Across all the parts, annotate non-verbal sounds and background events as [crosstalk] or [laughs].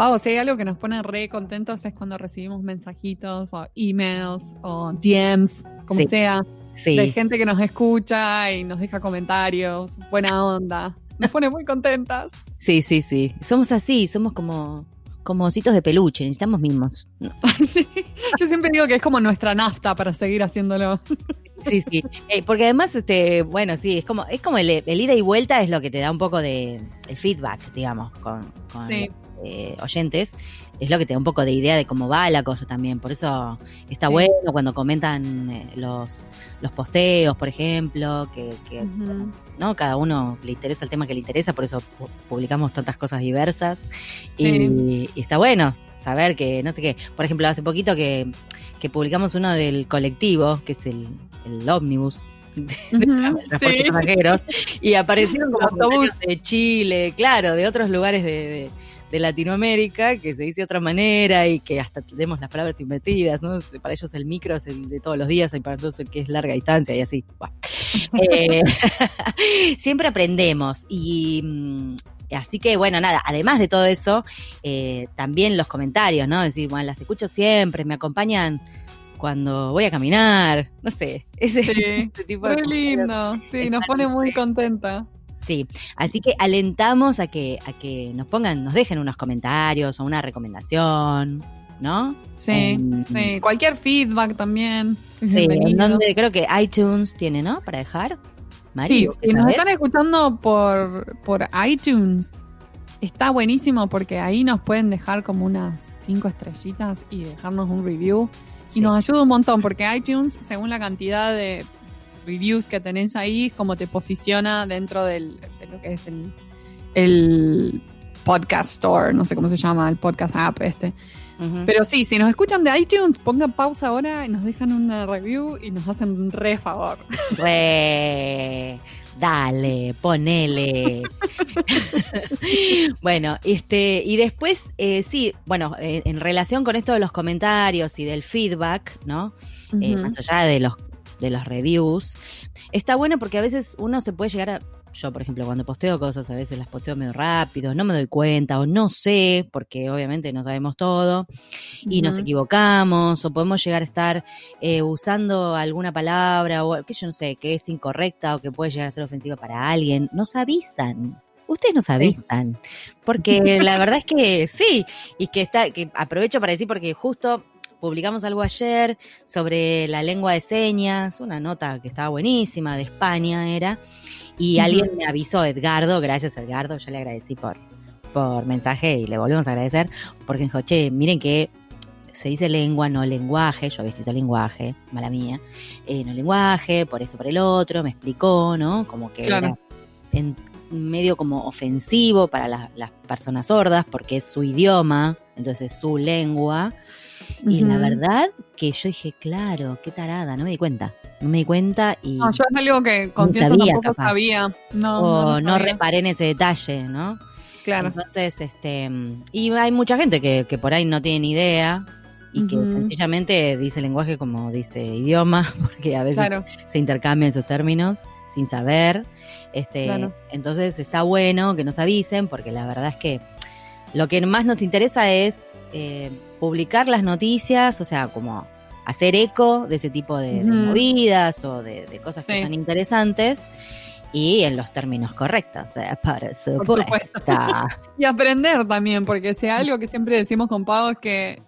Pau, si hay algo que nos pone re contentos es cuando recibimos mensajitos o emails o DMs, como Sí. sea, Sí. de gente que nos escucha y nos deja comentarios, buena onda. Nos pone muy contentas. [laughs] Sí, sí, sí. Somos así, somos como, como ositos de peluche, necesitamos mimos. [laughs] Sí. Yo siempre digo que es como nuestra nafta para seguir haciéndolo. Sí, sí. [laughs] Eh, porque además, este, bueno, sí, es como, es como el, el ida y vuelta es lo que te da un poco de el feedback, digamos, con, con Sí. Eh, oyentes. Es lo que te da un poco de idea de cómo va la cosa también. Por eso está Sí. bueno cuando comentan eh, los, los posteos, por ejemplo, que. ¿no? Cada uno le interesa el tema que le interesa, por eso pu- publicamos tantas cosas diversas. Y, Sí. y está bueno saber que, no sé qué, por ejemplo, hace poquito que, que publicamos uno del colectivo, que es el, el ómnibus. de transporte sí. pasajeros, y aparecieron como comentarios de Chile, claro, de otros lugares de, de- Latinoamérica, que se dice de otra manera y que hasta tenemos las palabras invertidas, ¿no? Para ellos el micro es el de todos los días y para nosotros el que es larga distancia y así. [laughs] Eh, [laughs] siempre aprendemos y mm, así que bueno, nada, además de todo eso, eh, también los comentarios, ¿no? Es decir, bueno, las escucho siempre, me acompañan cuando voy a caminar, no sé, ese, Sí. [laughs] ese tipo de comentarios. lindo. Sí, nos pone muy contenta. Sí, así que alentamos a que, a que nos pongan, nos dejen unos comentarios o una recomendación, ¿no? Sí, En- sí. Cualquier feedback también. Sí, en donde creo que iTunes tiene, ¿no? Para dejar. Mari, Sí, ¿vos si nos están escuchando por, por iTunes, está buenísimo porque ahí nos pueden dejar como unas cinco estrellitas y dejarnos un review. Y Sí. nos ayuda un montón porque iTunes, según la cantidad de reviews que tenés ahí, es como te posiciona dentro del, de lo que es el, el podcast store, no sé cómo se llama, el podcast app este. Pero sí, si nos escuchan de iTunes, pongan pausa ahora y nos dejan una review y nos hacen un re favor. Re, dale, ponele. [laughs] bueno, este, y después, eh, sí, bueno, eh, en relación con esto de los comentarios y del feedback, ¿no? Eh, más allá de los, de los reviews, está bueno porque a veces uno se puede llegar a. Yo, por ejemplo, cuando posteo cosas, a veces las posteo medio rápido, no me doy cuenta o no sé, porque obviamente no sabemos todo y nos equivocamos o podemos llegar a estar eh, usando alguna palabra o que yo no sé, que es incorrecta o que puede llegar a ser ofensiva para alguien. Nos avisan. Ustedes nos avisan. Porque la verdad es que sí. Y que está, que aprovecho para decir porque justo publicamos algo ayer sobre la lengua de señas, una nota que estaba buenísima de España era. Y alguien me avisó, Edgardo, gracias Edgardo, yo le agradecí por, por mensaje y le volvemos a agradecer, porque dijo, che, miren que se dice lengua, no lenguaje, yo había escrito lenguaje, mala mía, eh, no lenguaje, por esto, por el otro, me explicó, ¿no? Como que Claro. era en medio como ofensivo para las- las personas sordas, porque es su idioma, entonces es su lengua. Y la verdad que yo dije, claro, qué tarada, no me di cuenta. No me di cuenta y No, yo es algo que confieso sabía, tampoco capaz. sabía. No, o no, no, reparé en ese detalle, ¿no? Claro. Entonces, este, y hay mucha gente que, que por ahí no tiene ni idea y que sencillamente dice lenguaje como dice idioma, [laughs] porque a veces Claro. se intercambian esos términos sin saber. Este, Claro. Entonces está bueno que nos avisen, porque la verdad es que lo que más nos interesa es eh, publicar las noticias, o sea, como hacer eco de ese tipo de, movidas o de, de cosas que son interesantes y en los términos correctos, eh, por supuesto. supuesto. [laughs] Y aprender también, porque si algo que siempre decimos con Pau es que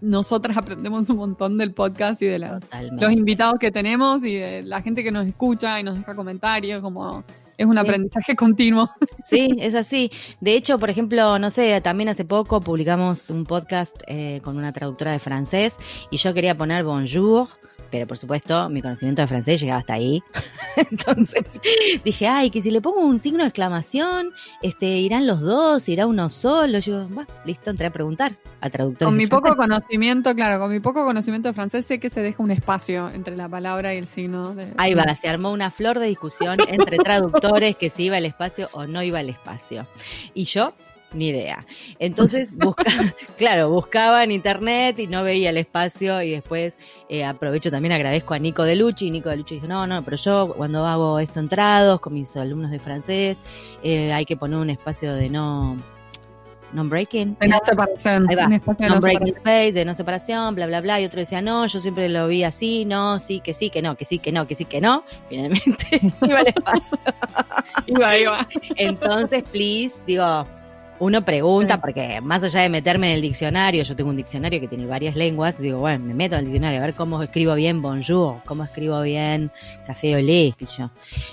nosotras aprendemos un montón del podcast y de la- los invitados que tenemos y de la gente que nos escucha y nos deja comentarios, como es un Sí. aprendizaje continuo. [laughs] Sí, es así. De hecho, por ejemplo, no sé, también hace poco publicamos un podcast eh, con una traductora de francés y yo quería poner bonjour, pero por supuesto mi conocimiento de francés llegaba hasta ahí. [laughs] Entonces dije, ay, que si le pongo un signo de exclamación, este, irán los dos, irá uno solo. Yo, bueno, listo, entré a preguntar al traductor. Con mi poco francés. conocimiento, claro, con mi poco conocimiento de francés sé que se deja un espacio entre la palabra y el signo. De, Ahí va, se armó una flor de discusión entre traductores que si iba al espacio o no iba al espacio. Y yo, ni idea. Entonces, [laughs] busca, claro, buscaba en internet y no veía el espacio y después eh, aprovecho también, agradezco a Nico Delucci y Nico Delucci dijo, no, no, pero yo cuando hago esto entrados con mis alumnos de francés, eh, hay que poner un espacio de no... non-breaking. De no separación. De no Non-breaking separación. space, de no separación, bla, bla, bla. Y otro decía, no, yo siempre lo vi así, no, sí, que sí, que no, que sí, que no, que sí, que no. Finalmente, [laughs] iba al espacio. Iba, iba. Entonces, please, digo, uno pregunta, porque más allá de meterme en el diccionario, yo tengo un diccionario que tiene varias lenguas, digo, bueno, me meto en el diccionario a ver cómo escribo bien bonjour, cómo escribo bien café olé, qué sé yo.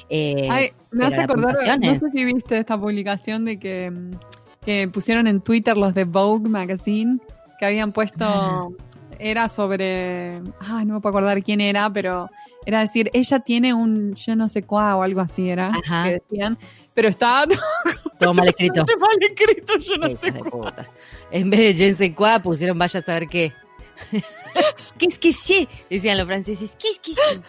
Eh, Ay, me hace acordar, no sé si viste esta publicación de que, mm, que pusieron en Twitter los de Vogue Magazine, que habían puesto, Ah. era sobre, ay, no me puedo acordar quién era, pero era decir, ella tiene un yo no sé cuá o algo así era, Ajá. que decían, pero estaba [laughs] todo mal escrito. mal escrito, yo no sé cuá. En vez de je sais quoi, pusieron vaya a saber qué. [laughs] ¿Qué es que sí? Decían los franceses. ¿Qué es que sí?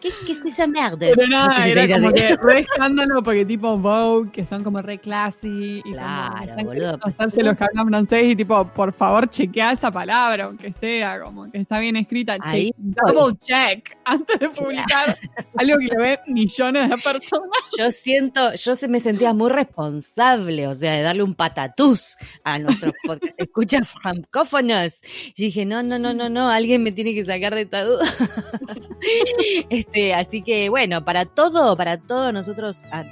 ¿Qué es que es esa mierda? Pero nada, era como así. que re escándalo porque tipo Vogue, que son como re classy y Claro, como boludo. hacerse los que hablan francés y tipo, por favor, chequea esa palabra, aunque sea, como que está bien escrita. Ahí Che- double check [laughs] antes de publicar algo que lo ve millones de personas. Yo siento, yo se me sentía muy responsable, o sea, de darle un patatús a nuestros podcast. Escucha francófonos. Y dije, no, no, no, no, no, alguien me tiene que sacar de esta duda. [laughs] este, así que bueno, para todo, para todo, nosotros ah,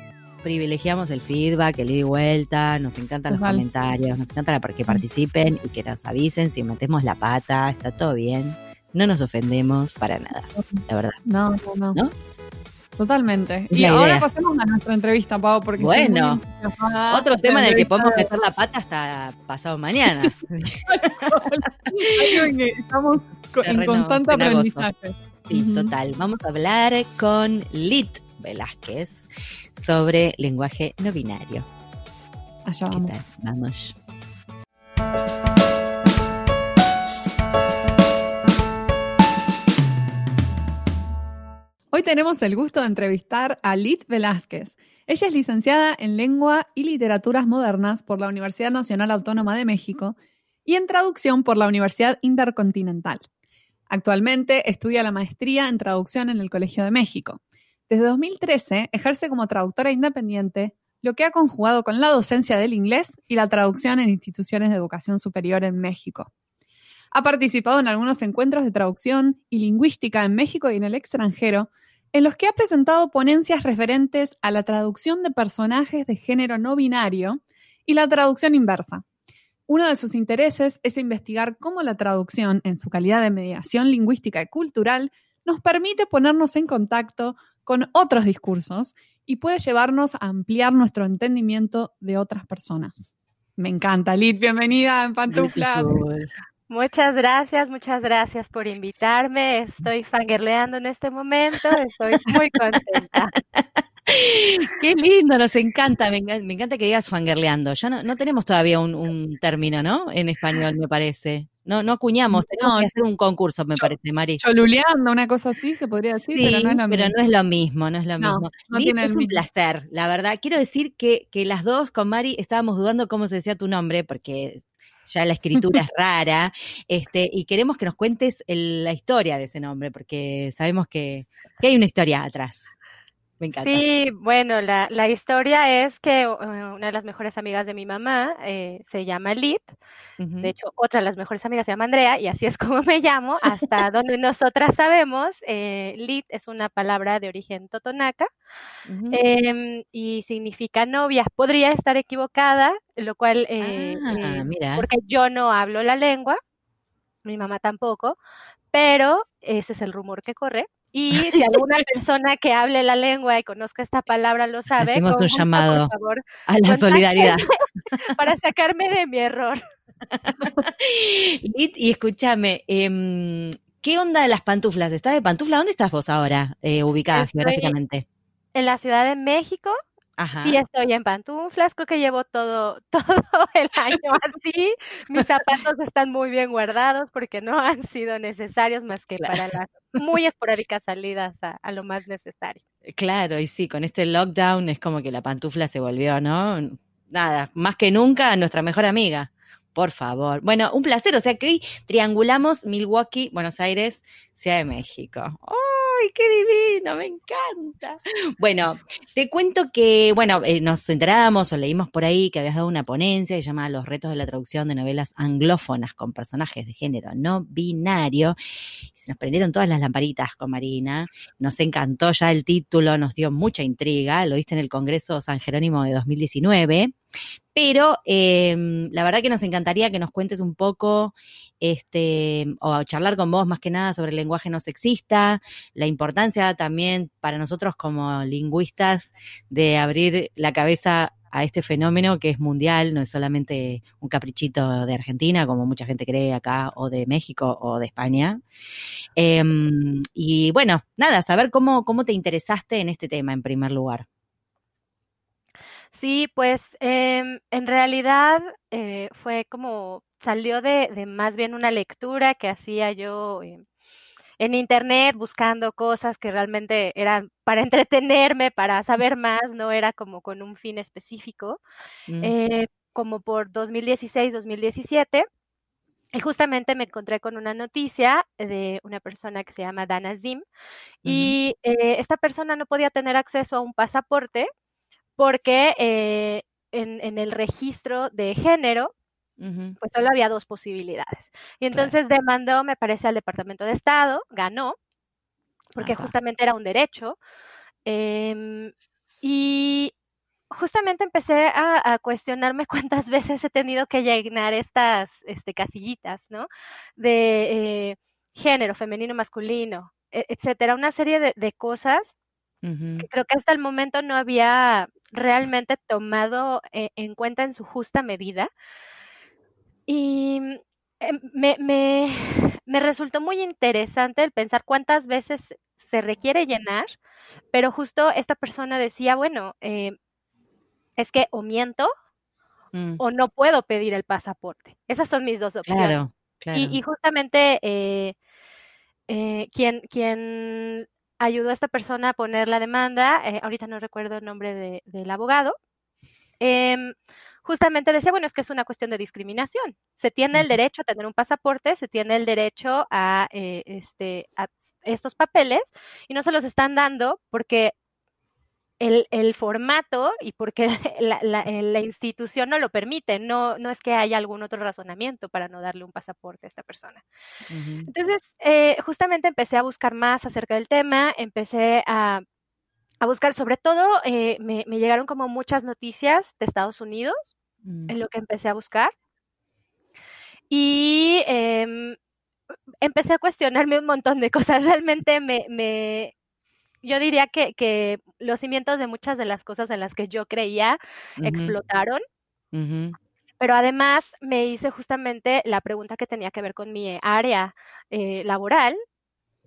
privilegiamos el feedback, el ida y vuelta, nos encantan los comentarios, nos encanta la- que participen y que nos avisen si metemos la pata, está todo bien. No nos ofendemos para nada, la verdad. No, no, no. ¿No? Totalmente. Y la ahora idea. pasemos a nuestra entrevista, Pau, porque Bueno. Otro tema en el que podemos de- meter la pata hasta pasado mañana. [laughs] algo en que estamos en constante aprendizaje. Sí, total. Vamos a hablar con Lit Velázquez sobre lenguaje no binario. Allá ¿Qué vamos. tal? Vamos. Hoy tenemos el gusto de entrevistar a Lit Velázquez. Ella es licenciada en Lengua y Literaturas Modernas por la Universidad Nacional Autónoma de México y en Traducción por la Universidad Intercontinental. Actualmente estudia la maestría en Traducción en el Colegio de México. Desde 2013 ejerce como traductora independiente, lo que ha conjugado con la docencia del inglés y la traducción en instituciones de educación superior en México. Ha participado en algunos encuentros de traducción y lingüística en México y en el extranjero, en los que ha presentado ponencias referentes a la traducción de personajes de género no binario y la traducción inversa. Uno de sus intereses es investigar cómo la traducción, en su calidad de mediación lingüística y cultural, nos permite ponernos en contacto con otros discursos y puede llevarnos a ampliar nuestro entendimiento de otras personas. Me encanta, Lid, bienvenida en Pantuflas. Muchas gracias, muchas gracias por invitarme. Estoy fangirleando en este momento, estoy muy contenta. [laughs] Qué lindo, nos encanta. Me, enca- me encanta que digas fangirleando. Ya no, no tenemos todavía un, un término, ¿no? En español, me parece. No, no acuñamos. Tenemos No, que hacer un concurso, me parece, Mari. Choluleando, una cosa así, se podría decir, Sí, pero no es lo mismo. no es lo mismo, no es lo No, mismo. no Liz, tiene el es un mismo. placer, la verdad. Quiero decir que, que las dos con Mari estábamos dudando cómo se decía tu nombre, porque ya la escritura es rara, este, y queremos que nos cuentes el- la historia de ese nombre, porque sabemos que, que hay una historia atrás. Me encanta. Sí, bueno, la, la historia es que eh, una de las mejores amigas de mi mamá eh, se llama Lit, de hecho otra de las mejores amigas se llama Andrea y así es [laughs] como me llamo, hasta donde nosotras sabemos, eh, Lit es una palabra de origen totonaca em, y significa novia. Podría estar equivocada, lo cual, eh, ah, mira. porque yo no hablo la lengua, mi mamá tampoco, pero ese es el rumor que corre. Y si alguna persona que hable la lengua y conozca esta palabra lo sabe, Hacemos un llamado. por favor, A la solidaridad. [laughs] para sacarme de mi error. Lit, y escúchame, em, ¿qué onda de las pantuflas? ¿Estás de pantufla? ¿Dónde estás vos ahora, eh, ubicada Estoy- geográficamente? En la Ciudad de México, Ajá. sí estoy en pantuflas, creo que llevo todo, [laughs] todo el año así. Mis zapatos están muy bien guardados porque no han sido necesarios más que Claro. para las muy esporádicas salidas a, a lo más necesario. Claro, y sí, con este lockdown es como que la pantufla se volvió, ¿no? Nada, más que nunca nuestra mejor amiga. Por favor. Bueno, un placer. O sea que hoy triangulamos Milwaukee, Buenos Aires, Ciudad de México. ¡Ay, ¡Ay, qué divino! Me encanta. Bueno, te cuento que, bueno, eh, nos enteramos o leímos por ahí que habías dado una ponencia que se llama Los retos de la traducción de novelas anglófonas con personajes de género no binario. se nos prendieron todas las lamparitas con Marina. Nos encantó ya el título, nos dio mucha intriga. Lo viste en el Congreso San Jerónimo de 2019. Pero eh, la verdad que nos encantaría que nos cuentes un poco, este, o charlar con vos más que nada sobre el lenguaje no sexista, la importancia también para nosotros como lingüistas de abrir la cabeza a este fenómeno que es mundial, no es solamente un caprichito de Argentina, como mucha gente cree acá, o de México o de España. Eh, y bueno, nada, saber cómo, cómo te interesaste en este tema en primer lugar. Sí, pues em, en realidad eh, fue como, salió de, de, más bien una lectura que hacía yo eh, en internet buscando cosas que realmente eran para [laughs] entretenerme, para saber más, no era como con un fin específico, mm. eh, como por 2016, 2017. Y justamente me encontré con una noticia de una persona que se llama Dana Zim y esta persona no podía tener acceso a un pasaporte porque eh, en, el registro de género, pues solo había dos posibilidades. Y entonces demandó, me parece, al Departamento de Estado, ganó, porque justamente era un derecho. Em, y justamente empecé a, cuestionarme [laughs] cuántas veces he tenido que llenar estas este, casillitas, ¿no? De eh, género, femenino, masculino, e, etcétera, una serie de cosas que creo que hasta el momento no había realmente tomado eh, en cuenta en su justa medida. Y mm, em, me, me, [sighs] me, resultó muy interesante el pensar cuántas veces se requiere llenar, pero justo esta persona decía, bueno, eh, es que o miento mm. o no puedo pedir el pasaporte. Esas son mis dos opciones. Claro, claro. Y, justamente eh, quien, quien ayudó a esta persona a poner la demanda, eh, ahorita no recuerdo el nombre del abogado, em, justamente decía, bueno, es que es una cuestión de discriminación. Se tiene el derecho a tener un pasaporte, se tiene el derecho a, eh, este, a estos papeles y no se los están dando porque el, formato y porque [laughs] la, institución no lo permite, no, no es que haya algún otro razonamiento para no darle un pasaporte a esta persona. Entonces, eh, justamente empecé a buscar más acerca del tema, empecé a, buscar, sobre todo, eh, me, llegaron como muchas noticias de Estados Unidos, en mm. lo que empecé a buscar. Y em, empecé a cuestionarme un montón de cosas. [laughs] Realmente me, yo diría que, que, los cimientos de muchas de las cosas en las que yo creía explotaron. Pero además me hice justamente la pregunta que tenía que ver con mi área eh, laboral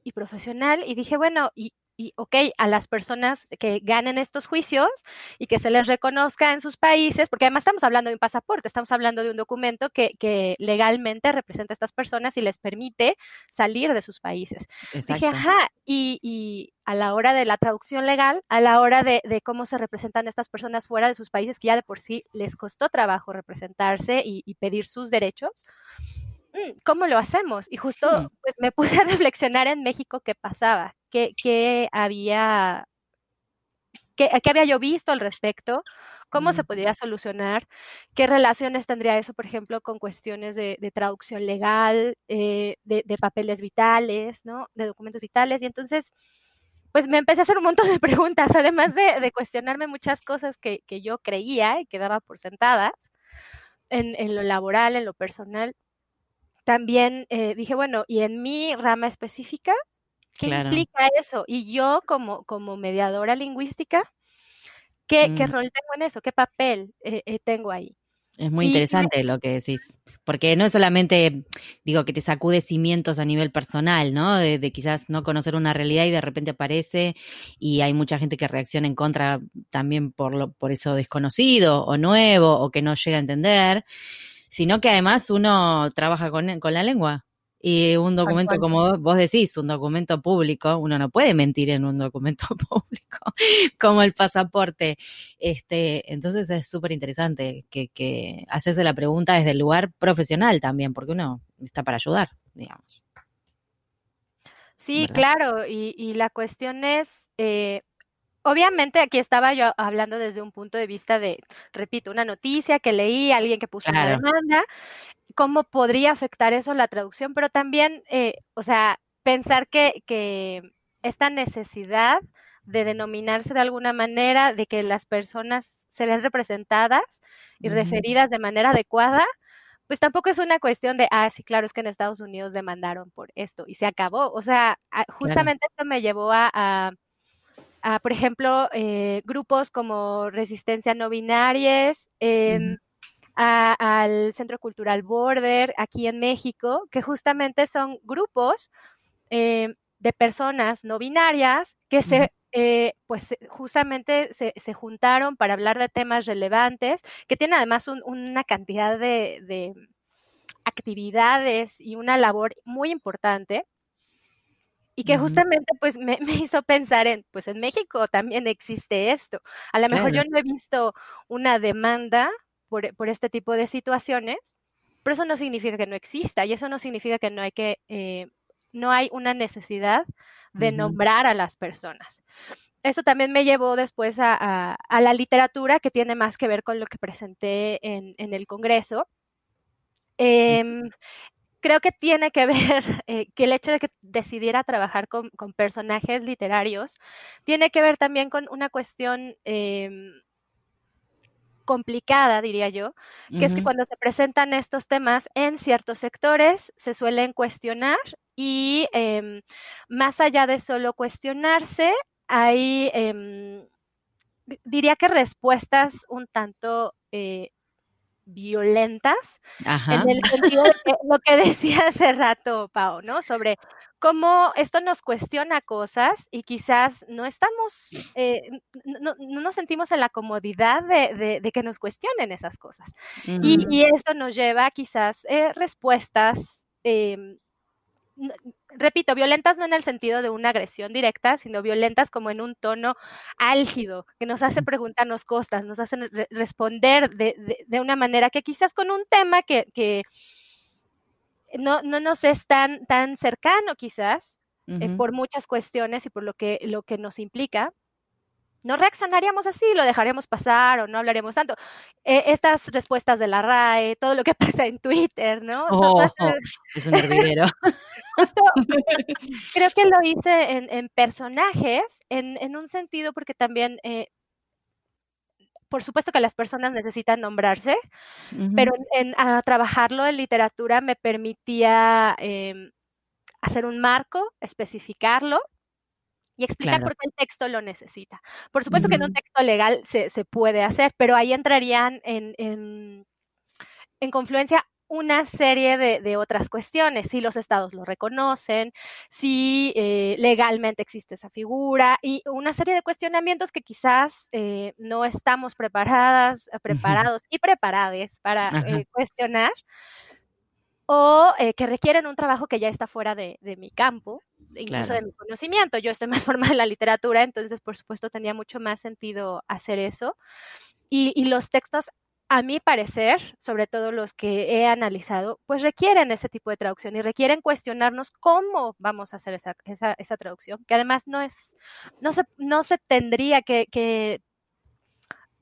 y profesional y dije, bueno, ¿y, y, ok, a las personas que ganen estos juicios y que se les reconozca en sus países, porque además estamos hablando de un pasaporte, estamos hablando de un documento que, que legalmente representa a estas personas y les permite salir de sus países. Dije, ajá, y, y, a la hora de la traducción legal, a la hora de, de, cómo se representan estas personas fuera de sus países, que ya de por sí les costó trabajo representarse y, y pedir sus derechos, mm, ¿cómo lo hacemos? Y justo pues, me puse a [laughs] reflexionar en México qué pasaba qué, había, qué, había yo visto al respecto, cómo se podría solucionar, qué relaciones tendría eso, por ejemplo, con cuestiones de, traducción legal, eh, de, papeles vitales, ¿no? De documentos vitales. Y entonces, pues me empecé a hacer un montón de preguntas, además de, cuestionarme muchas cosas que, yo creía y que daba por sentadas en, lo laboral, en lo personal. También eh, dije, bueno, y en mi rama específica, ¿Qué implica eso? Y yo como, como mediadora lingüística, ¿qué, ¿qué mm. rol tengo en eso? ¿Qué papel eh, eh, tengo ahí? Es muy interesante lo que decís, porque no es solamente, digo, que te sacude cimientos a nivel personal, ¿no? De, de, quizás no conocer una realidad y de repente aparece y hay mucha gente que reacciona en contra también por, lo, por eso desconocido o nuevo o que no llega a entender, sino que además uno trabaja con, con la lengua. Y un documento, como vos decís, un documento público, uno no puede mentir en un documento [laughs] público, como el pasaporte. Este, entonces es súper interesante que, que hacerse la pregunta desde el lugar profesional también, porque uno está para ayudar, digamos. Sí, ¿verdad? claro, y, y la cuestión es, eh, obviamente aquí estaba yo hablando desde un punto de vista de, repito, una noticia que leí, alguien que puso una demanda, cómo podría afectar eso la traducción, pero también, eh, o sea, pensar que, que esta necesidad de denominarse de alguna manera, de que las personas se ven representadas y referidas de manera adecuada, pues tampoco es una cuestión de, ah, sí, claro, es que en Estados Unidos demandaron por esto y se acabó. O sea, Claro. justamente esto me llevó a, a- a, por ejemplo, eh, grupos como Resistencia No Binarias, Ujú. A- al Centro Cultural Border aquí en México, que justamente son grupos eh, de personas no binarias que se, eh, pues justamente se, se juntaron para hablar de temas relevantes, que tienen además un- una cantidad de, de actividades y una labor muy importante. Y que justamente pues me, [laughs] me hizo pensar en, pues en México también existe esto. A lo mejor yo no he visto una demanda por, por este tipo de situaciones, pero eso no significa que no exista y eso no significa que no hay que, eh, no hay una necesidad de Ujú. nombrar a las personas. Eso también me llevó después a, a- a la literatura que tiene más que ver con lo que presenté en, en el Congreso. Em, creo que tiene que [laughs] ver eh, que el hecho de que decidiera trabajar con, con personajes literarios tiene que ver también con una cuestión em, complicada, diría yo, que es que cuando se presentan estos temas en ciertos sectores se suelen cuestionar y em, más allá de solo cuestionarse, hay, em, di- diría que respuestas un tanto eh, violentas Ajá. en el sentido de que lo que [laughs] decía hace rato Pau, ¿no? Sobre cómo esto nos cuestiona cosas y quizás no estamos, eh, no, no nos sentimos en la comodidad de, de- de que nos cuestionen esas cosas. Y, y eso nos lleva quizás eh, respuestas, em, repito, violentas no en el sentido de una agresión directa, sino violentas como en un tono álgido, que nos hace preguntarnos cosas, nos hacen re- responder de, de- de una manera que quizás con un tema que, que no, no nos es tan, tan cercano quizás, eh, por muchas cuestiones y por lo que, lo que nos implica, no reaccionaríamos así, lo dejaríamos pasar o no hablaríamos tanto. Eh, estas respuestas de la RAE, todo lo que [laughs] pasa en Twitter, ¿no? Oh, todas [laughs] es un hervidero. [laughs] justo [laughs] creo que lo hice en, en personajes, en, en un sentido porque también, eh, por supuesto que las personas necesitan nombrarse, pero en, a trabajarlo en literatura me permitía em, hacer un marco, especificarlo y explicar Claro. por qué el texto lo necesita. Por supuesto que en un texto legal se, se puede hacer, pero ahí entrarían en, en, en confluencia una serie de, de otras cuestiones, si los estados lo reconocen, si eh, legalmente existe esa figura y una serie de cuestionamientos que quizás eh, no estamos preparadas, preparados y preparades para eh, cuestionar o eh, que requieren un trabajo que ya está fuera de, de mi campo, incluso Claro. de mi conocimiento. Yo estoy [laughs] más formada en la literatura, entonces por supuesto tenía mucho más sentido hacer eso. Y, y los textos, a mi parecer, sobre todo los que he analizado, pues requieren ese tipo de traducción y requieren cuestionarnos cómo vamos a hacer esa, esa, esa traducción, que además no es, no se, no se tendría que, que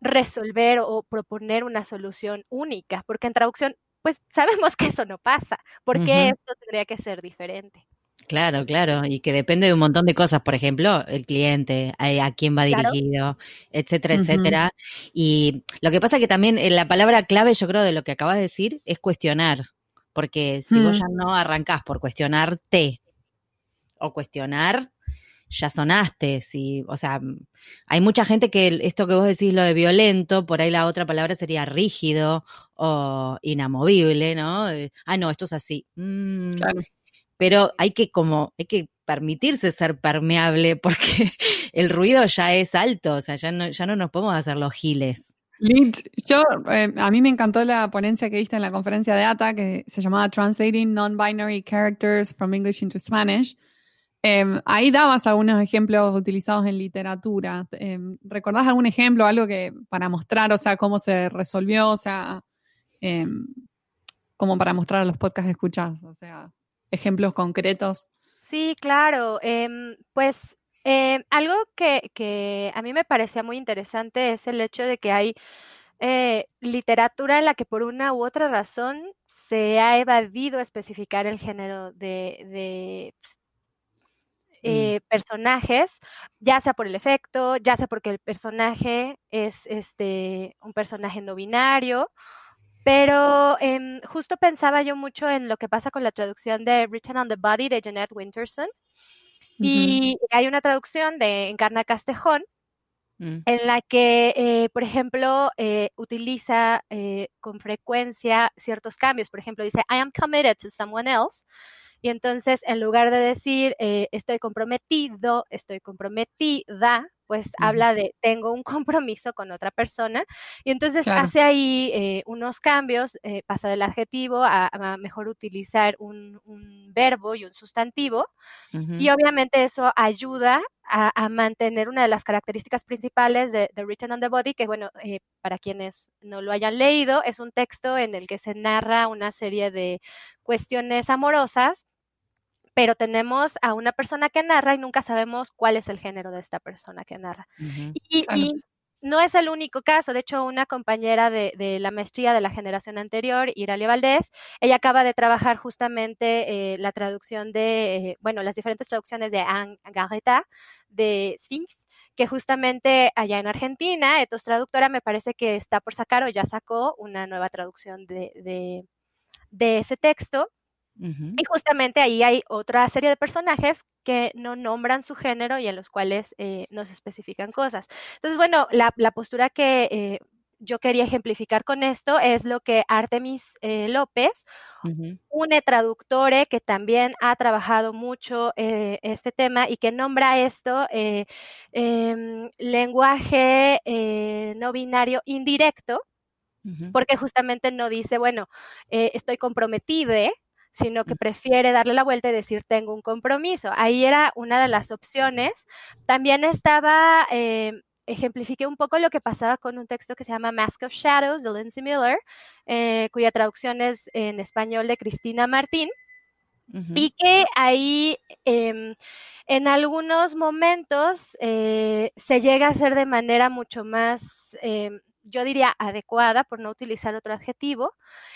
resolver o proponer una solución única, porque en traducción, pues sabemos [laughs] que eso no pasa. ¿Por qué Ujú. esto tendría que ser diferente? Claro, claro, y que depende de un montón de cosas, por ejemplo, el cliente, a, a quién va Claro. dirigido, etcétera, etcétera. Y lo que pasa que también eh, la palabra clave, yo creo, de lo que acabas de decir, es cuestionar, porque si vos Mm. ya no arrancás por cuestionarte o cuestionar, ya sonaste, si, o sea, hay mucha gente que esto que vos decís, lo de violento, por ahí la otra palabra sería rígido o inamovible, ¿no? Ah, no, esto es así. Mm, Claro. Pero hay que como, hay que permitirse ser permeable porque [laughs] el ruido ya es alto, o sea, ya no, ya no nos podemos hacer los giles. Lit, yo, eh, a mí me encantó la ponencia que diste en la conferencia de ATA que se llamaba Translating Non-Binary Characters from English into Spanish. Eh, ahí dabas algunos ejemplos utilizados en literatura. Eh, ¿Recordás algún ejemplo, algo que para mostrar, o sea, cómo se resolvió, o sea, eh, como para mostrar a los podcasts escuchás, o sea, ejemplos concretos? Sí, claro. Em, pues eh, algo que, que a mí me parecía muy interesante es el hecho de que hay eh, literatura en la que por una u otra razón se ha evadido especificar el género de, de pues, Mm. eh, personajes, ya sea por el efecto, ya sea porque el personaje es este un personaje no binario. Pero em, justo pensaba yo mucho en lo que pasa con la traducción de Written on the Body de Jeanette Winterson. Ujú. Y hay una traducción de Encarna Castejón Mm. en la que, eh, por ejemplo, eh, utiliza eh, con frecuencia ciertos cambios. Por ejemplo, dice, I am committed to someone else. Y entonces, en lugar de decir, eh, estoy comprometido, estoy comprometida, pues habla de, tengo un compromiso con otra persona. Y entonces Claro. hace ahí eh, unos cambios, eh, pasa del adjetivo a, a mejor utilizar un, un verbo y un sustantivo. Y obviamente eso ayuda a, a mantener una de las características principales de, de Written on the Body, que bueno, eh, para quienes no lo hayan leído, es un texto en el que se narra una serie de cuestiones amorosas, pero tenemos a una persona que narra y nunca sabemos cuál es el género de esta persona que narra. Y, Claro. y no es el único caso. De hecho, una compañera de, de la maestría de la generación anterior, Iralia Valdés, ella acaba de trabajar justamente eh, la traducción de, eh, bueno, las diferentes traducciones de Anne Garreta, de Sphinx, que justamente allá en Argentina, Etos Traductora me parece que está por sacar o ya sacó una nueva traducción de, de, de ese texto. Ujú. Y justamente ahí hay otra serie de personajes que no nombran su género y en los cuales eh, no se especifican cosas. Entonces, bueno, la, la postura que eh, yo quería ejemplificar con esto es lo que Artemis eh, López, Ujú. una traductore que también ha trabajado mucho eh, este tema y que nombra esto eh, em, lenguaje no binario indirecto, porque justamente no dice, bueno, estoy comprometida, sino que prefiere darle la vuelta y decir, tengo un compromiso. Ahí era una de las opciones. También estaba, eh, ejemplifiqué un poco lo que pasaba con un texto que se llama Mask of Shadows de Lindsay Miller, eh, cuya traducción es en español de Cristina Martín. Y que ahí em, en algunos momentos eh, se llega a hacer de manera mucho más, em, yo diría, adecuada, por no utilizar otro adjetivo,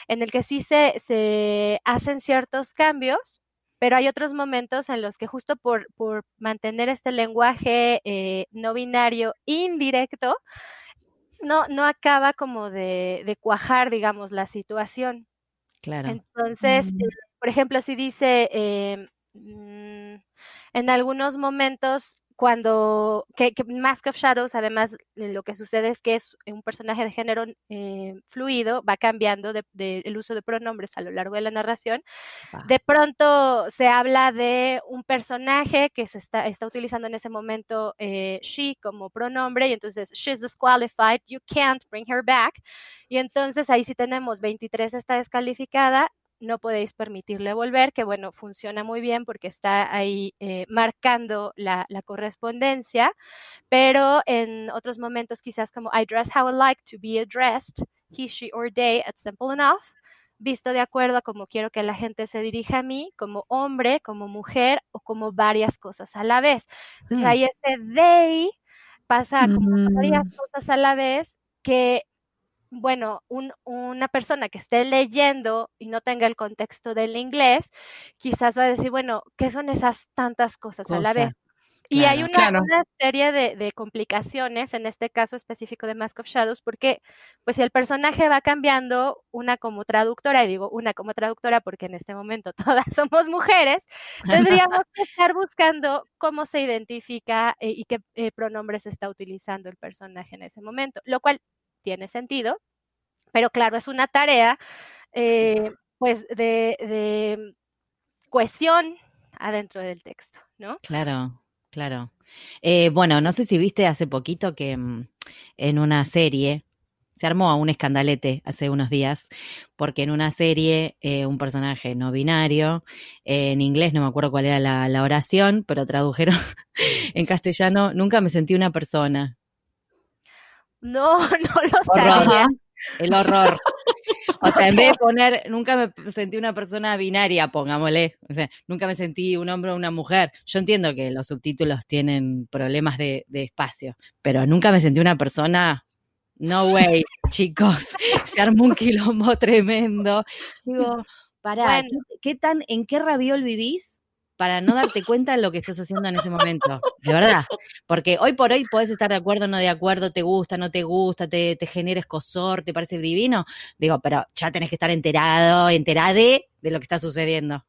en el que sí se, se hacen ciertos cambios, pero hay otros momentos en los que justo por, por mantener este lenguaje eh, no binario indirecto, no, no acaba como de, de cuajar, digamos, la situación. Claro. Entonces, Mm. eh, por ejemplo, si dice eh, mm, en algunos momentos cuando que, que Mask of Shadows, además eh, lo que sucede es que es un personaje de género eh, fluido, va cambiando de, de el uso de pronombres a lo largo de la narración. De pronto se habla de un personaje que se está, está utilizando en ese momento eh, she como pronombre y entonces she's disqualified, you can't bring her back. Y entonces ahí sí tenemos 23 está descalificada, no podéis permitirle volver, que bueno, funciona muy bien porque está ahí eh, marcando la, la, correspondencia, pero en otros momentos quizás como I dress how I like to be addressed, he, she or they at simple enough, visto de acuerdo a cómo quiero que la gente se dirija a mí, como hombre, como mujer o como varias cosas a la vez. Entonces Mm. ahí ese they pasa como Mm. varias cosas a la vez que bueno, un, una persona que esté leyendo y no tenga el contexto del inglés, quizás va a decir, bueno, ¿qué son esas tantas cosas, a la vez? Y hay una, Claro. una serie de, de complicaciones en este caso específico de Mask of Shadows, porque pues si el personaje va cambiando, una como traductora, y digo una como traductora porque en este momento [laughs] todas somos mujeres, tendríamos [laughs] que estar buscando cómo se identifica eh, y qué eh, pronombres está utilizando el personaje en ese momento, lo cual tiene sentido, pero claro, es una tarea eh, pues de, de cohesión adentro del texto, ¿no? Claro, claro. Eh, bueno, no sé si viste hace poquito que mm, en una serie se armó un escandalete hace unos días, porque en una serie eh, un personaje no binario, en inglés no me acuerdo cuál era la oración, pero tradujeron [laughs] en castellano, nunca me sentí una persona. No, [laughs] no lo Horror. sabía. el horror. O sea, en vez de [laughs] poner, nunca me sentí una persona binaria, pongámosle. O sea, nunca me sentí un hombre o una mujer. Yo entiendo que los subtítulos tienen problemas de, de espacio, pero nunca me sentí una persona. No way, [laughs] chicos. Se armó un quilombo tremendo. Digo, pará, Bueno. ¿qué, qué tan, ¿en qué raviol vivís? Para no darte cuenta de lo que estás haciendo en ese momento, de verdad. Porque hoy por hoy podés estar de acuerdo no de acuerdo, te gusta, no te gusta, te, te genera escosor, te parece divino. Digo, pero ya tenés que estar enterado, enterade de lo que está sucediendo.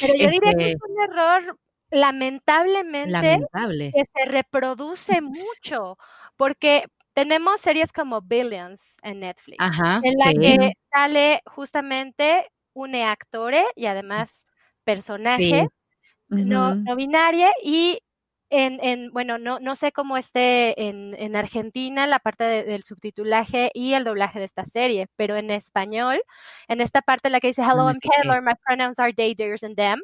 Pero yo diría que Este- es un error lamentablemente Lamentable. que se reproduce mucho, porque tenemos series como Billions en Netflix, Ajá, en la sí, que sale justamente un actore y además personaje sí. No, no binaria y en, en bueno, no, no sé cómo esté en, en Argentina la parte de- del subtitulaje y el doblaje de esta serie, pero en español, en esta parte en la que dice Hello, I'm. Taylor, my pronouns are they, theirs and them.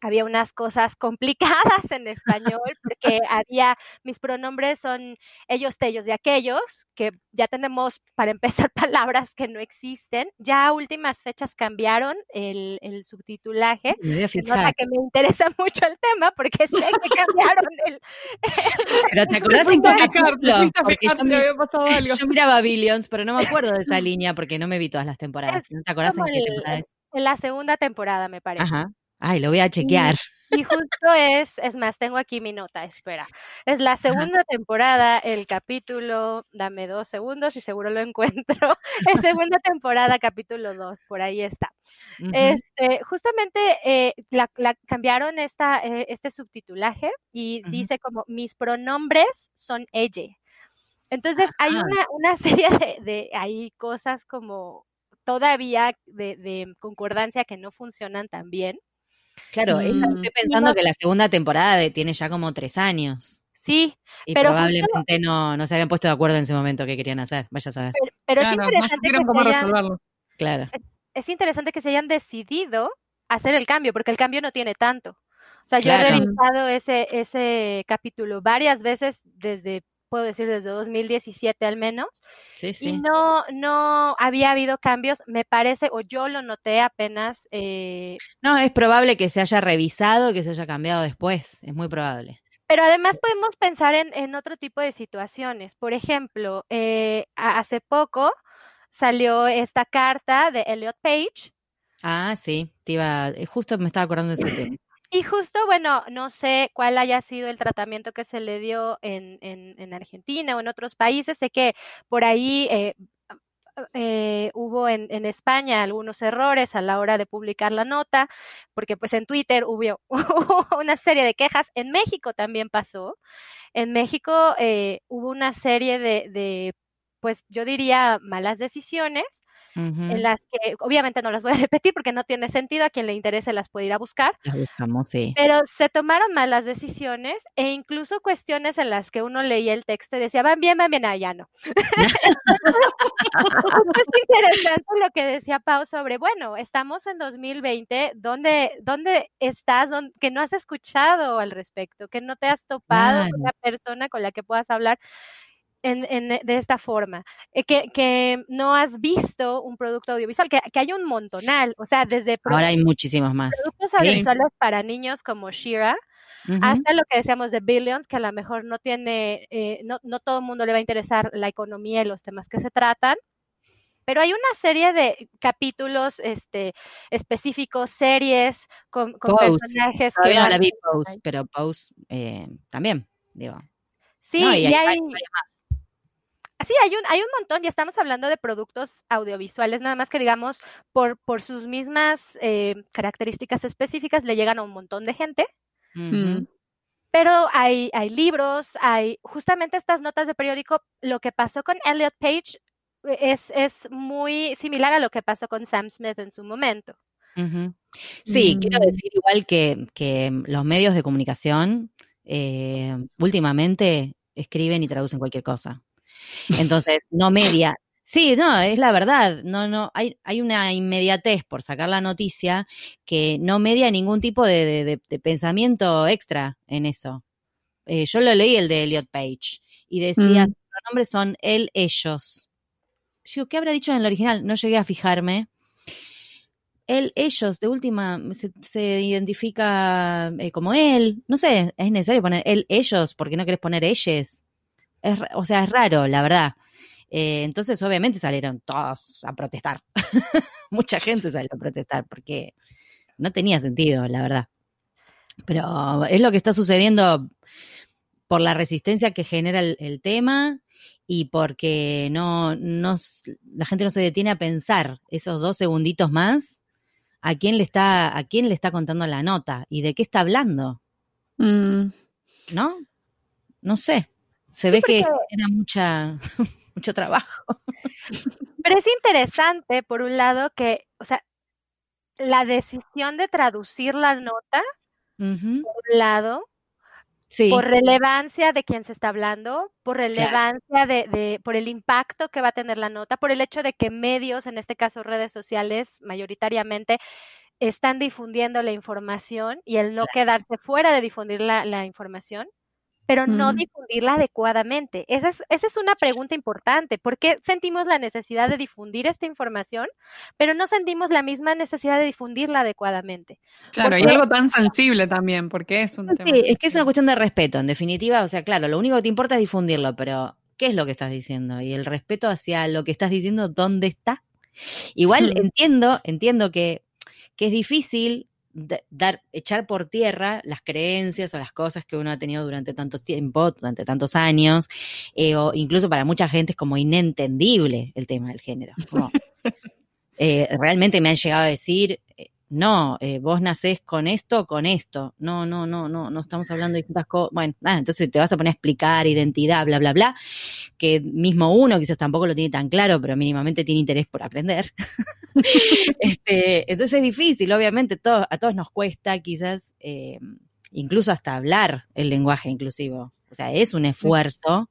Había unas cosas complicadas en español porque [laughs] había, mis pronombres son ellos, ellos y aquellos, que ya tenemos para empezar [laughs] palabras que no existen. Ya a últimas fechas cambiaron el, el subtitulaje Me voy a se nota que me interesa [laughs] mucho el tema porque sé que cambiaron el... Pero ¿te acordás Te en qué capítulo? yo, mi- había pasado algo. yo miraba Billions, pero no me acuerdo de esa línea porque no me vi todas las temporadas. Es ¿No te acordás en qué temporada es? En la segunda temporada, me parece. Ajá. Ay, lo voy a chequear. Y justo es, es más, tengo aquí mi nota, espera. Es la segunda temporada, el capítulo, dame dos segundos y seguro lo encuentro. [laughs] Es [laughs] segunda temporada, capítulo dos, por ahí está. Este, justamente eh, la, la- cambiaron esta, eh, este subtitulaje y dice como mis pronombres son ella. Entonces hay una, una [laughs] serie de, de ahí cosas como todavía de, de concordancia que no funcionan tan bien. Claro, esa- estoy pensando que la segunda temporada de- tiene ya como tres años. Sí, Y Pero justo- probablemente no, no se habían puesto de acuerdo en ese momento qué querían hacer. Vaya a saber. pero, pero Claro, es interesante que cómo se hayan. Claro. es interesante que se hayan decidido hacer el cambio, porque el cambio no tiene tanto. O sea, yo Claro. he revisado ese, ese capítulo varias veces desde, puedo decir, desde 2017 al menos, Sí, y sí. no, no había habido cambios, me parece, o yo lo noté apenas, eh, No, es probable que se haya revisado, que se haya cambiado después. Es muy probable. pero además podemos pensar en, en otro tipo de situaciones. Por ejemplo, eh, hace poco salió esta carta de Elliot Page, Ah, sí. Te iba, eh, justo me estaba acordando de ese tema. Y justo, bueno, no sé cuál haya sido el tratamiento que se le dio en, en, en Argentina o en otros países. Sé que por ahí eh, eh, hubo en, en España algunos errores a la hora de publicar la nota, porque pues en Twitter hubo, [laughs] hubo una serie de quejas. En México también pasó. En México eh, hubo una serie de, de, pues yo diría, malas decisiones Ujú. en las que obviamente no las voy a [laughs] repetir porque no tiene sentido, a quien le interese las puede ir a buscar. Las buscamos, sí. Pero se tomaron malas decisiones e incluso cuestiones en las que uno leía el texto y decía, van bien, van bien, ah, ya no. [laughs] Es interesante lo que decía Pau sobre, bueno, estamos en 2020, ¿dónde, dónde estás ¿Dónde- que no has escuchado al respecto, que no te has topado con una persona con la que puedas hablar? En, en- de esta forma, eh, que, que no has visto un producto audiovisual, que, que hay un montonal, o sea, desde Ahora hay muchísimos más. productos Sí. audiovisuales para niños como Shira, Ujú. hasta lo que decíamos de Billions, que a lo mejor no tiene, eh, no, no todo el mundo le va a interesar la economía y los temas que se tratan. Pero hay una serie de capítulos este, específicos, series con, con Pose. personajes que Todavía no van- la vi Pose, pero Pose eh, también, digo. Sí, No, y, y hay hay, más. Sí, hay un, hay un montón, y estamos hablando de productos audiovisuales, nada más que digamos, por, por sus mismas eh, características específicas, le llegan a un montón de gente. Mm. Pero hay, hay libros, hay justamente estas notas de periódico. Lo que pasó con Elliot Page eh, es, es muy similar a lo que pasó con Sam Smith en su momento. Sí, quiero Mm. decir igual que, que los medios de comunicación eh, últimamente escriben y traducen cualquier cosa. Entonces, no media. Sí, no, es la verdad. No, no, hay, hay una inmediatez por sacar la noticia que no media ningún tipo de, de- de- de pensamiento extra en eso. Eh, yo lo leí el de Elliot Page y decía, Mm. los nombres son él, ellos. Yo, ¿qué habrá dicho en el original? No llegué a fijarme. Él, ellos, de última, se, se identifica eh, como él. No sé, es necesario poner él, ellos, porque no querés poner ellos. Es, o sea, es raro, la verdad. Eh, entonces, obviamente salieron todos a protestar. [laughs] Mucha gente salió a protestar porque no tenía sentido, la verdad. Pero es lo que está sucediendo por la resistencia que genera el, el tema y porque no, no, la gente no se detiene a pensar esos dos segunditos más a quién le está, a quién le está contando la nota y de qué está hablando. Mm. ¿No? No sé. Se Sí, ve que era mucha, [laughs] mucho trabajo. Pero es interesante, por un lado, que, o sea, la decisión de traducir la nota, por un lado, Sí, por relevancia de quien se está hablando, por relevancia de, de, por el impacto que va a tener la nota, por el hecho de que medios, en este caso redes sociales, mayoritariamente, están difundiendo la información y el no quedarse fuera de difundir la, la información, pero no Mm. difundirla adecuadamente. Esa es, esa es una pregunta importante. ¿Por qué sentimos la necesidad de difundir esta información, pero no sentimos la misma necesidad de difundirla adecuadamente? Claro, y Porque- algo tan sensible también, porque es un tema. sí, es que es una cuestión de respeto, en definitiva. O sea, claro, lo único que te importa es difundirlo, pero ¿qué es lo que estás diciendo? Y el respeto hacia lo que estás diciendo, ¿dónde está? Igual [laughs] entiendo, entiendo que, que es difícil dar, echar por tierra las creencias o las cosas que uno ha tenido durante tanto tiempo, durante tantos años, eh, o incluso para mucha gente es como inentendible el tema del género. Como, [laughs] eh, realmente me han llegado a decir, eh, no, eh, vos nacés con esto o con esto. No, no, no, no, no estamos hablando de distintas cosas. Bueno, nada, entonces te vas a poner a explicar identidad, bla, bla, bla, que mismo uno quizás tampoco lo tiene tan claro, pero mínimamente tiene interés por aprender. [laughs] este, entonces es difícil, obviamente, todo, a todos nos cuesta quizás eh, incluso hasta hablar el lenguaje inclusivo. O sea, es un esfuerzo.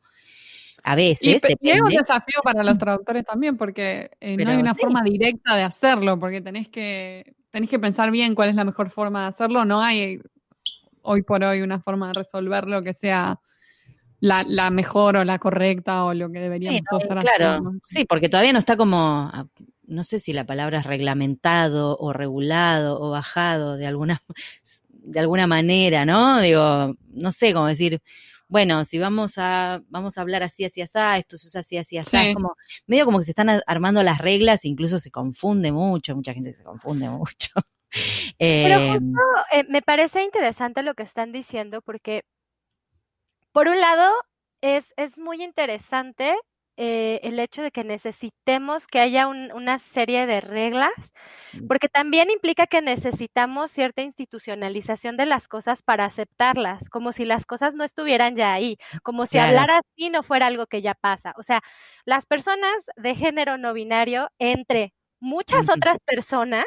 A Y, veces y es un depende. desafío para los traductores también, porque eh, no hay una sí. forma directa de hacerlo, porque tenés que, tenés que pensar bien cuál es la mejor forma de hacerlo. No hay hoy por hoy una forma de resolverlo que sea la, la mejor o la correcta o lo que deberíamos Sí, no, estar claro, sí, porque todavía no está como, ah, no sé si la palabra es reglamentado o regulado o bajado de alguna, [laughs] de alguna manera, ¿no? Digo, no sé cómo decir, bueno, si vamos a, vamos a hablar así, así, así, esto se usa así, así, así, Sí. es como, medio como que se están armando las reglas, incluso se confunde mucho, mucha gente se confunde [laughs] mucho. Pero Eh, justo eh, me parece interesante lo que están diciendo porque, por un lado, es, es muy interesante eh, el hecho de que necesitemos que haya un- una serie de reglas, porque también implica que necesitamos cierta institucionalización de las cosas para aceptarlas, como si las cosas no estuvieran ya ahí, como si Claro. hablar así no fuera algo que ya pasa. O sea, las personas de género no binario, entre muchas otras personas,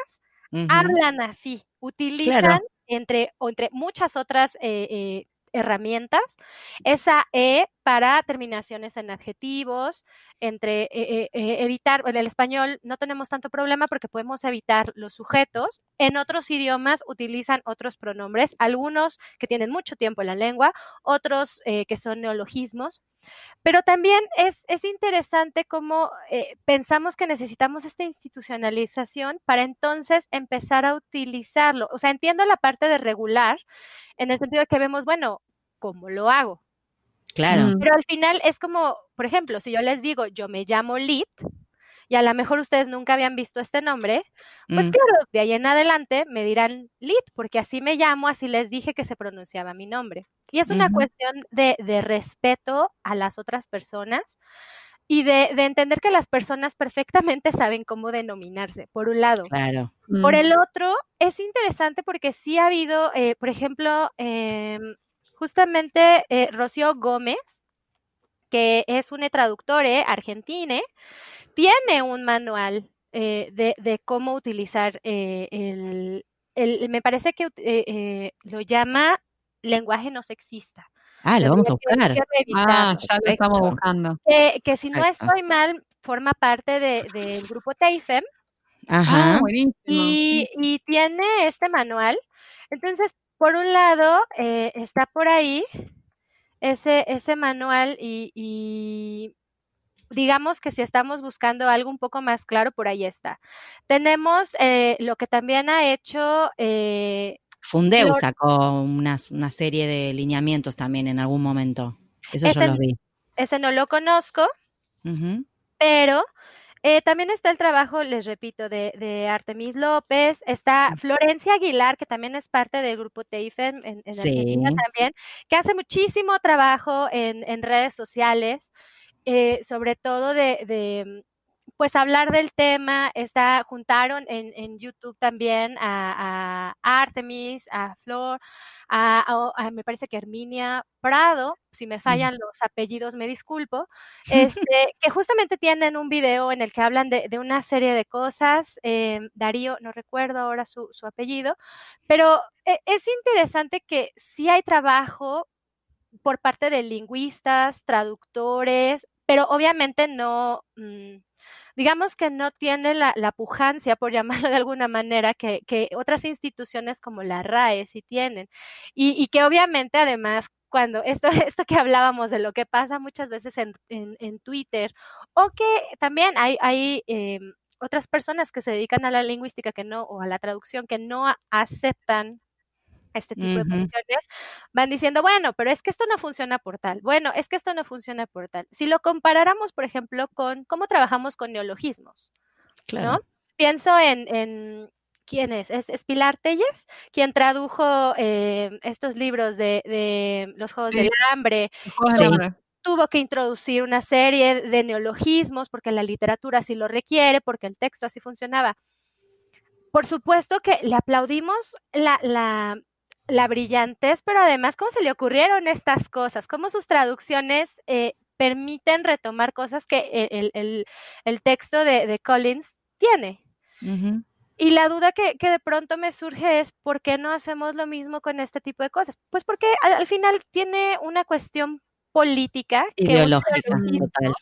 hablan así, utilizan Claro. entre, entre muchas otras eh, eh, herramientas esa E para terminaciones en adjetivos, entre eh, eh, eh, evitar, en el español no tenemos tanto problema porque podemos evitar los sujetos, en otros idiomas utilizan otros pronombres, algunos que tienen mucho tiempo en la lengua, otros que son neologismos. Pero también es, es interesante cómo eh, pensamos que necesitamos esta institucionalización para entonces empezar a utilizarlo. O sea, entiendo la parte de regular, en el sentido de que vemos, bueno, ¿cómo lo hago? claro. Pero al final es como, por ejemplo, si yo les digo, yo me llamo Lit, y a lo mejor ustedes nunca habían visto este nombre, pues Mm, claro, de ahí en adelante me dirán Lit, porque así me llamo, así les dije que se pronunciaba mi nombre. Y es una cuestión de, de respeto a las otras personas y de, de entender que las personas perfectamente [laughs] saben cómo denominarse, por un lado. claro. Por Mm. el otro, es interesante porque sí ha habido, eh, por ejemplo, em, justamente eh, Rocío Gómez, que es una traductora argentina, tiene un manual eh, de, de cómo utilizar eh, el, el- me parece que eh, eh, lo llama lenguaje no sexista. Ah, lo vamos a buscar. Ah, ya lo estamos buscando. Que, que si no estoy mal, forma parte de- del grupo TAIFEM Ajá. Ah, buenísimo. y, sí. y tiene este manual. Entonces, por un lado, eh, está por ahí ese, ese manual y, y digamos que si estamos buscando algo un poco más claro, por ahí está. Tenemos eh, lo que también ha hecho... Eh, Fundeu sacó una, una, serie de lineamientos también en algún momento. Eso yo lo vi. Ese no lo conozco, pero eh, también está el trabajo, les repito, de, Artemis López, está Florencia Aguilar, que también es parte del grupo TEIFEM en, Argentina también, que hace muchísimo trabajo en, redes sociales, eh, sobre todo de, pues hablar del tema, está, juntaron en, YouTube también a, Artemis, a Flor, a, me parece que Herminia Prado, si me fallan los apellidos me disculpo, [laughs] este, que justamente tienen un video en el que hablan de, una serie de cosas, eh, Darío, no recuerdo ahora su, apellido, pero e, es interesante que sí hay trabajo por parte de lingüistas, traductores, pero obviamente no... Mm, digamos que no tiene la, pujancia, por [laughs] llamarlo de alguna manera, que, otras instituciones como la RAE sí tienen. Y, que obviamente además cuando esto, [laughs] esto que hablábamos de lo que pasa muchas veces en, en, Twitter, o que también hay, hay eh, otras personas que se dedican a la lingüística que no, o a la traducción, que no aceptan este tipo de funciones, van diciendo, bueno, pero es que esto no funciona por tal, bueno, es que esto no funciona por tal. Si lo comparáramos, por ejemplo, con cómo trabajamos con neologismos, claro. ¿no? Pienso en, en ¿quién es? es? Pilar Telles, quien tradujo eh, estos libros de, de, los Juegos del Hambre. Tuvo que introducir una serie de neologismos porque la literatura así lo requiere, porque el texto así funcionaba. Por supuesto que le aplaudimos la, la, la brillantez, pero además cómo se le ocurrieron estas cosas, cómo sus traducciones eh, permiten retomar cosas que el, texto de, Collins tiene. Y la duda que, de pronto me surge es, ¿por qué no hacemos lo mismo con este tipo de cosas? Pues porque al final tiene una cuestión política ideológica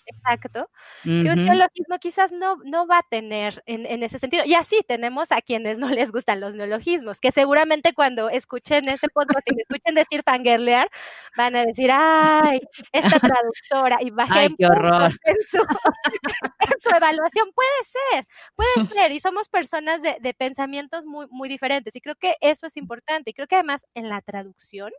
exacto que un neologismo quizás no, no va a tener en, ese sentido. Y así tenemos a quienes no les gustan los neologismos que seguramente cuando escuchen este podcast y me escuchen decir fangirlear van a decir ay esta [laughs] traductora y bajen qué horror. [laughs] En, su, evaluación. Puede ser puede [laughs] ser y somos personas de, de pensamientos muy muy diferentes y creo que eso es importante y creo que además en la traducción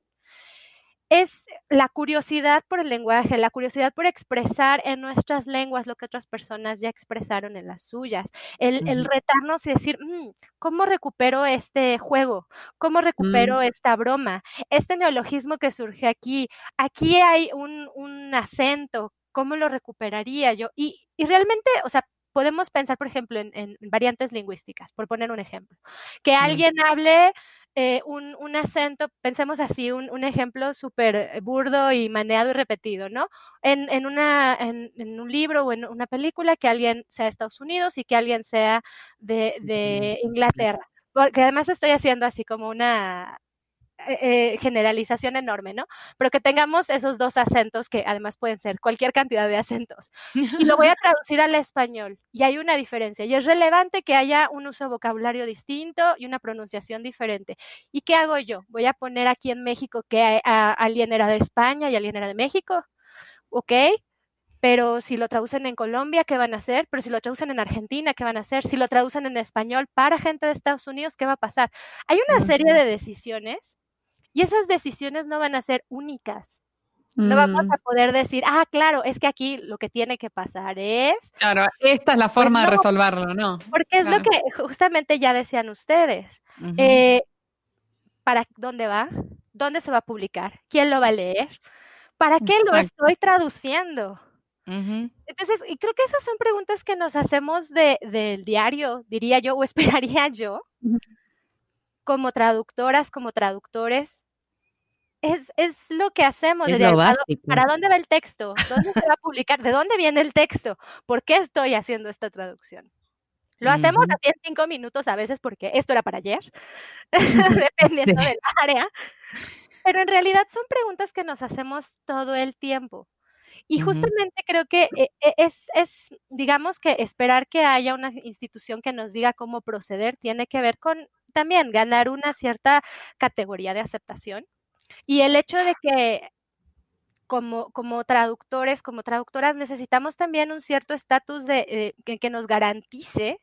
es la curiosidad por el lenguaje, la curiosidad por expresar en nuestras lenguas lo que otras personas ya expresaron en las suyas, el, retarnos y decir, mm, ¿cómo recupero este juego? ¿Cómo recupero mm. esta broma? Este neologismo que surge aquí, aquí hay un, acento, ¿cómo lo recuperaría yo? Y, realmente, o sea, podemos pensar, por ejemplo, en, variantes lingüísticas, por poner un ejemplo. Que alguien hable eh, un, un, acento, pensemos así, un, un ejemplo súper burdo y maneado y repetido, ¿no? En, en, una, en, en, un libro o en una película que alguien sea de Estados Unidos y que alguien sea de, de Inglaterra. Porque además estoy haciendo así como una eh, eh, generalización enorme, ¿no? Pero que tengamos esos dos acentos que además pueden ser cualquier cantidad de acentos. Y lo voy a [laughs] traducir al español. Y hay una diferencia. Y es relevante que haya un uso de vocabulario distinto y una pronunciación diferente. ¿Y qué hago yo? Voy a poner aquí en México que alguien era de España y alguien era de México. ¿Ok? pero si lo traducen en Colombia, ¿qué van a hacer? Pero si lo traducen en Argentina, ¿qué van a hacer? Si lo traducen en español para gente de Estados Unidos, ¿qué va a pasar? Hay una serie de decisiones y esas decisiones no van a ser únicas. No vamos mm. a poder decir, ah, claro, es que aquí lo que tiene que pasar es. Claro, esta es la pues forma de resolverlo, ¿no? Porque es lo que justamente ya decían ustedes. Eh, ¿Para dónde va? ¿Dónde se va a publicar? ¿Quién lo va a leer? ¿Para qué lo estoy traduciendo? Entonces, y creo que esas son preguntas que nos hacemos de, del diario, diría yo, o [laughs] esperaría yo, como traductoras, como traductores, es, es lo que hacemos. ¿Para dónde va el texto? ¿Dónde se va a publicar? ¿De dónde viene el texto? ¿Por qué estoy haciendo esta traducción? Lo hacemos así en cinco minutos a veces porque esto era para ayer, [laughs] [laughs] dependiendo del área. Pero en realidad son preguntas que nos hacemos todo el tiempo. Y justamente creo que eh, eh, es, es, digamos que esperar que haya una institución que nos diga cómo proceder tiene que ver con también ganar una cierta categoría de aceptación. Y el hecho de que como, como traductores, como traductoras, necesitamos también un cierto estatus de eh, que, que nos garantice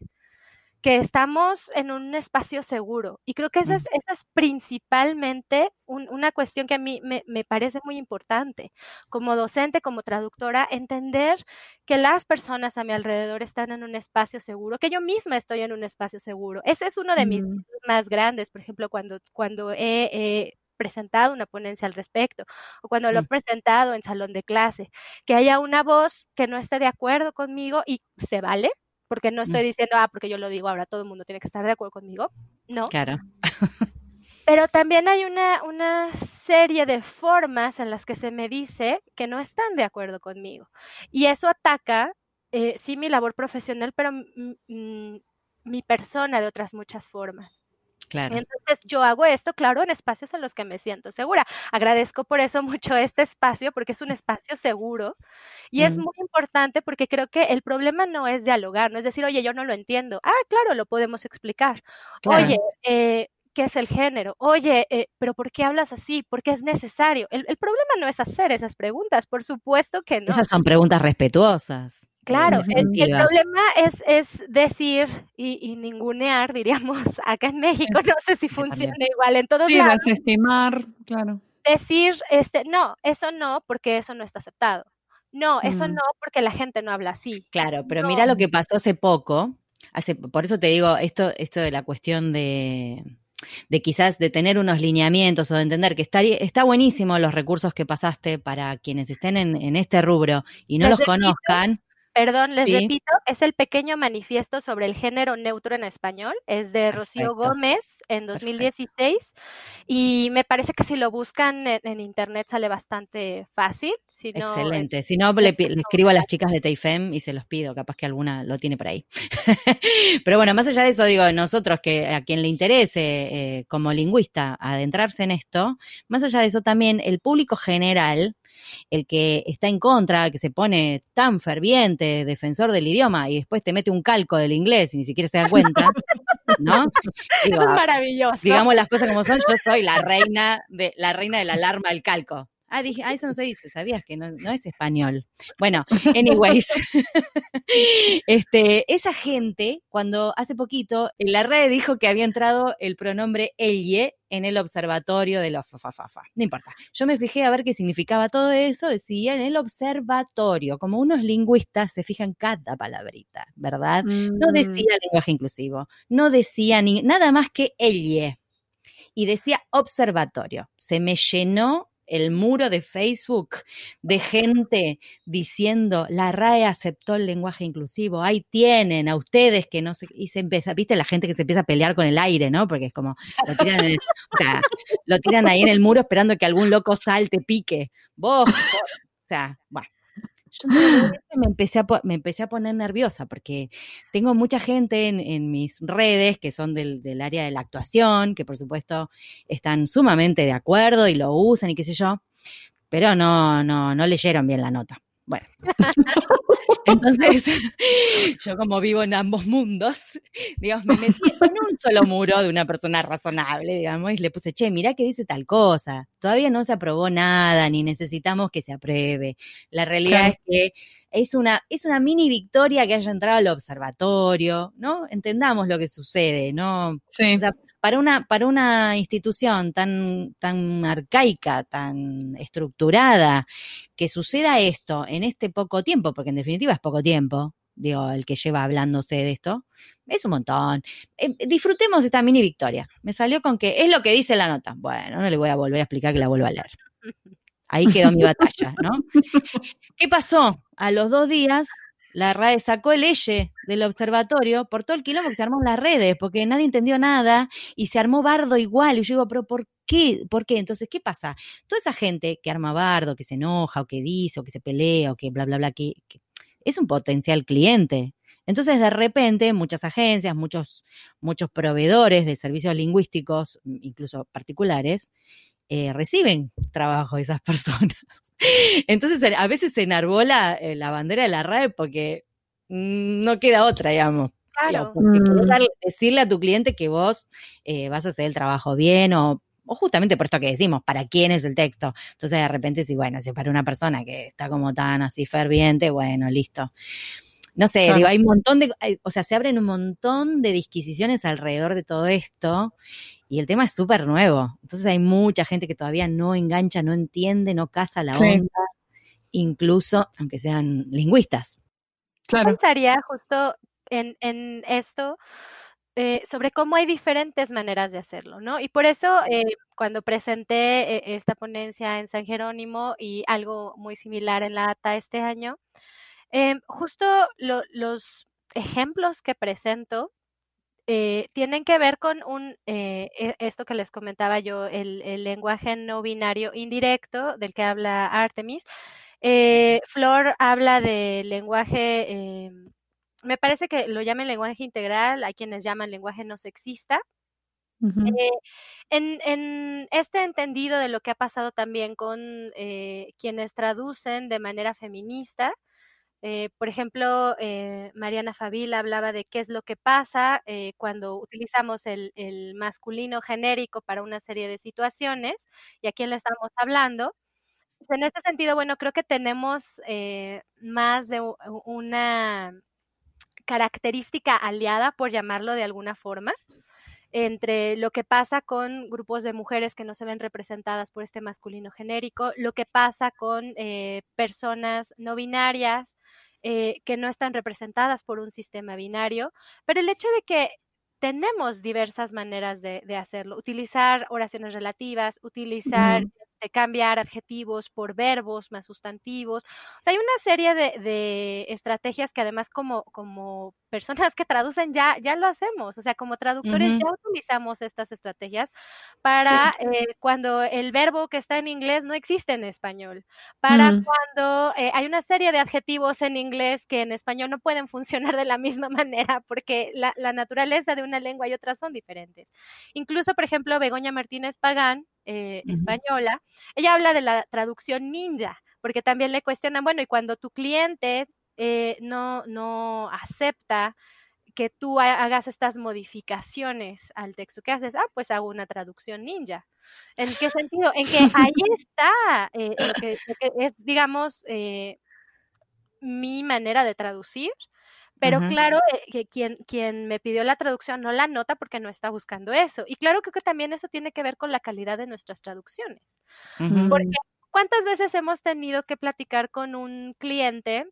que estamos en un espacio seguro. Y creo que esa es, principalmente un- una cuestión que a mí me, me parece muy importante. Como docente, como traductora, entender que las personas a mi alrededor están en un espacio seguro, que yo misma estoy en un espacio seguro. Ese es uno de mis Mm. más grandes, por ejemplo, cuando, cuando he... he presentado una ponencia al respecto o cuando lo he Mm. presentado en salón de clase, que haya una voz que no esté de acuerdo conmigo y se vale, porque no estoy Mm. diciendo, ah, porque yo lo digo ahora, todo el mundo tiene que estar de acuerdo conmigo. No. Claro. [laughs] Pero también hay una, una serie de formas en las que se me dice que no están de acuerdo conmigo. Y eso ataca, eh, sí, mi labor profesional, pero mi persona de otras muchas formas. Claro. Entonces yo hago esto, claro, en espacios en los que me siento segura. Agradezco por eso mucho este espacio, porque es un espacio seguro y es Mm. muy importante porque creo que el problema no es dialogar, no es decir, oye, yo no lo entiendo. Ah, claro, lo podemos explicar. Claro. Oye, eh, ¿qué es el género? Oye, eh, pero ¿por qué hablas así? ¿Por qué es necesario? El, el problema no es hacer esas preguntas, por supuesto que no. Esas son preguntas respetuosas. Claro, el, problema es, es decir y, y ningunear, diríamos, [laughs] acá en México, no sé si funciona igual en todos Sí, lados, desestimar, claro. decir, este, no, eso no, porque eso no está aceptado. No, eso Mm. no, porque la gente no habla así. Claro, pero No. mira lo que pasó hace poco. Hace, por eso te digo, esto, esto de la cuestión de, de quizás de tener unos lineamientos o de entender que está, está buenísimo los recursos que pasaste para quienes estén en, en este rubro y no los conozcan. Perdón, les Sí. repito, es el pequeño manifiesto sobre el género neutro en español, es de Rocío Perfecto. Gómez en 2016 y me parece que si lo buscan en, en internet sale bastante fácil. Si no, Excelente. Si no, le escribo a las chicas de Teifem y se los pido, capaz que alguna lo tiene por ahí. [laughs] Pero bueno, más allá de eso, digo, nosotros que a quien le interese eh, como lingüista adentrarse en esto, más allá de eso también el público general, el que está en contra, que se pone tan ferviente, defensor del idioma y después te mete un calco del inglés y ni siquiera se da cuenta, [laughs] ¿no? Digo, es maravilloso. digamos las cosas como son, yo soy la reina de la reina de la alarma del calco. Ah, dije, ah, eso no se dice, sabías que no, no es español. Bueno, anyways. [laughs] este, esa gente, cuando hace poquito, en la red dijo que había entrado el pronombre elle en el observatorio de los fafafafa. No importa. Yo me fijé a ver qué significaba todo eso, decía en el observatorio, como unos lingüistas se fijan cada palabrita, ¿verdad? No Mm. decía lenguaje inclusivo, no decía ni nada más que elle. Y decía observatorio. Se me llenó el muro de Facebook de gente diciendo la RAE aceptó el lenguaje inclusivo, ahí tienen a ustedes que no sé, y se empieza, viste la gente que se empieza a pelear con el aire, ¿no? Porque es como, lo tiran, en el- o sea, lo tiran ahí en el muro esperando que algún loco salte, pique. Vos, vos, o sea, bueno. Me empecé, a, me empecé a poner nerviosa porque tengo mucha gente en, en mis redes que son del, del área de la actuación, que por supuesto están sumamente de acuerdo y lo usan y qué sé yo, pero no, no, no leyeron bien la nota. Bueno. [laughs] Entonces, [laughs] yo como vivo en ambos mundos, digamos, me metí en un solo muro de una persona razonable, digamos, y le puse, che, mirá que dice tal cosa. Todavía no se aprobó nada, ni necesitamos que se apruebe. La realidad Claro. es que es una, es una mini victoria que haya entrado al observatorio, ¿no? Entendamos lo que sucede, ¿no? Sí. O sea, para una, para una institución tan, tan arcaica, tan estructurada, que suceda esto en este poco tiempo, porque en definitiva es poco tiempo, digo, el que lleva hablándose de esto, es un montón. Eh, disfrutemos esta mini victoria. Me salió con que es lo que dice la nota. Bueno, no le voy a volver a explicar que la vuelva a leer. Ahí quedó mi batalla, ¿no? [laughs] ¿Qué pasó? A los dos días, la RAE sacó el eje del observatorio por todo el quilombo que se armó en las redes, porque nadie entendió nada y se armó bardo igual. Y yo digo, pero ¿por qué? ¿Por qué? Entonces, ¿qué pasa? Toda esa gente que arma bardo, que se enoja, o que dice, o que se pelea, o que bla, bla, bla, que es un potencial cliente. Entonces, de repente, muchas agencias, muchos, muchos proveedores de servicios lingüísticos, incluso particulares, eh, reciben trabajo esas [laughs] personas. Entonces, a veces se enarbola eh, la bandera de la RAE porque mm, no queda otra, digamos. Claro. Porque Mm. decirle a tu cliente que vos eh, vas a hacer el trabajo bien o o justamente por esto que decimos, ¿para quién es el texto? Entonces de repente si, bueno, si es para una persona que está como tan así ferviente, bueno, listo. No sé, digo, hay un montón de, o sea, se abren un montón de disquisiciones alrededor de todo esto y el tema es súper nuevo. Entonces hay mucha gente que todavía no engancha, no entiende, no casa la onda, incluso aunque sean lingüistas. Claro. Pensaría justo en, en esto, eh, sobre cómo hay diferentes maneras de hacerlo, ¿no? Y por eso eh, cuando presenté eh, esta ponencia en San Jerónimo y algo muy similar en la ATA este año, justo los ejemplos que presento tienen que ver con un, e, esto que les comentaba yo, el, el, lenguaje no binario indirecto del que habla Artemis. Flor habla del lenguaje em, me parece que lo llaman lenguaje integral, hay quienes llaman lenguaje no sexista. Eh, en, este entendido de lo que ha pasado también con eh, quienes traducen de manera feminista, eh, por ejemplo, Mariana Fabil hablaba de qué es lo que pasa cuando utilizamos el, masculino genérico para una serie de situaciones y a quién le estamos hablando. Pues, en este sentido, bueno, creo que tenemos más de una característica aliada, por llamarlo de alguna forma, entre lo que pasa con grupos de mujeres que no se ven representadas por este masculino genérico, lo que pasa con eh, personas no binarias eh, que no están representadas por un sistema binario, pero el hecho de que tenemos diversas maneras de, hacerlo, utilizar oraciones relativas, utilizar de cambiar adjetivos por verbos más sustantivos. O sea, hay una serie de, estrategias que además como, como personas que traducen ya, ya lo hacemos. O sea, como traductores ya utilizamos estas estrategias para eh, cuando el verbo que está en inglés no existe en español. Para mm. cuando eh, hay una serie de adjetivos en inglés que en español no pueden funcionar de la misma [laughs] manera porque la, la naturaleza de una lengua y otra son diferentes. Incluso, por ejemplo, Begoña Martínez Pagán, eh, española, ella habla de la traducción ninja, porque también le cuestionan, bueno, y cuando tu cliente eh, no, no acepta que tú hagas estas modificaciones al texto, ¿qué haces? Ah, pues hago una traducción ninja. ¿En qué sentido? En que ahí está eh, lo, que, es, digamos, mi manera de traducir, pero claro, eh, que quien, quien me pidió la traducción no la nota porque no está buscando eso. Y claro, creo que también eso tiene que ver con la calidad de nuestras traducciones. Porque ¿cuántas veces hemos tenido que platicar con un cliente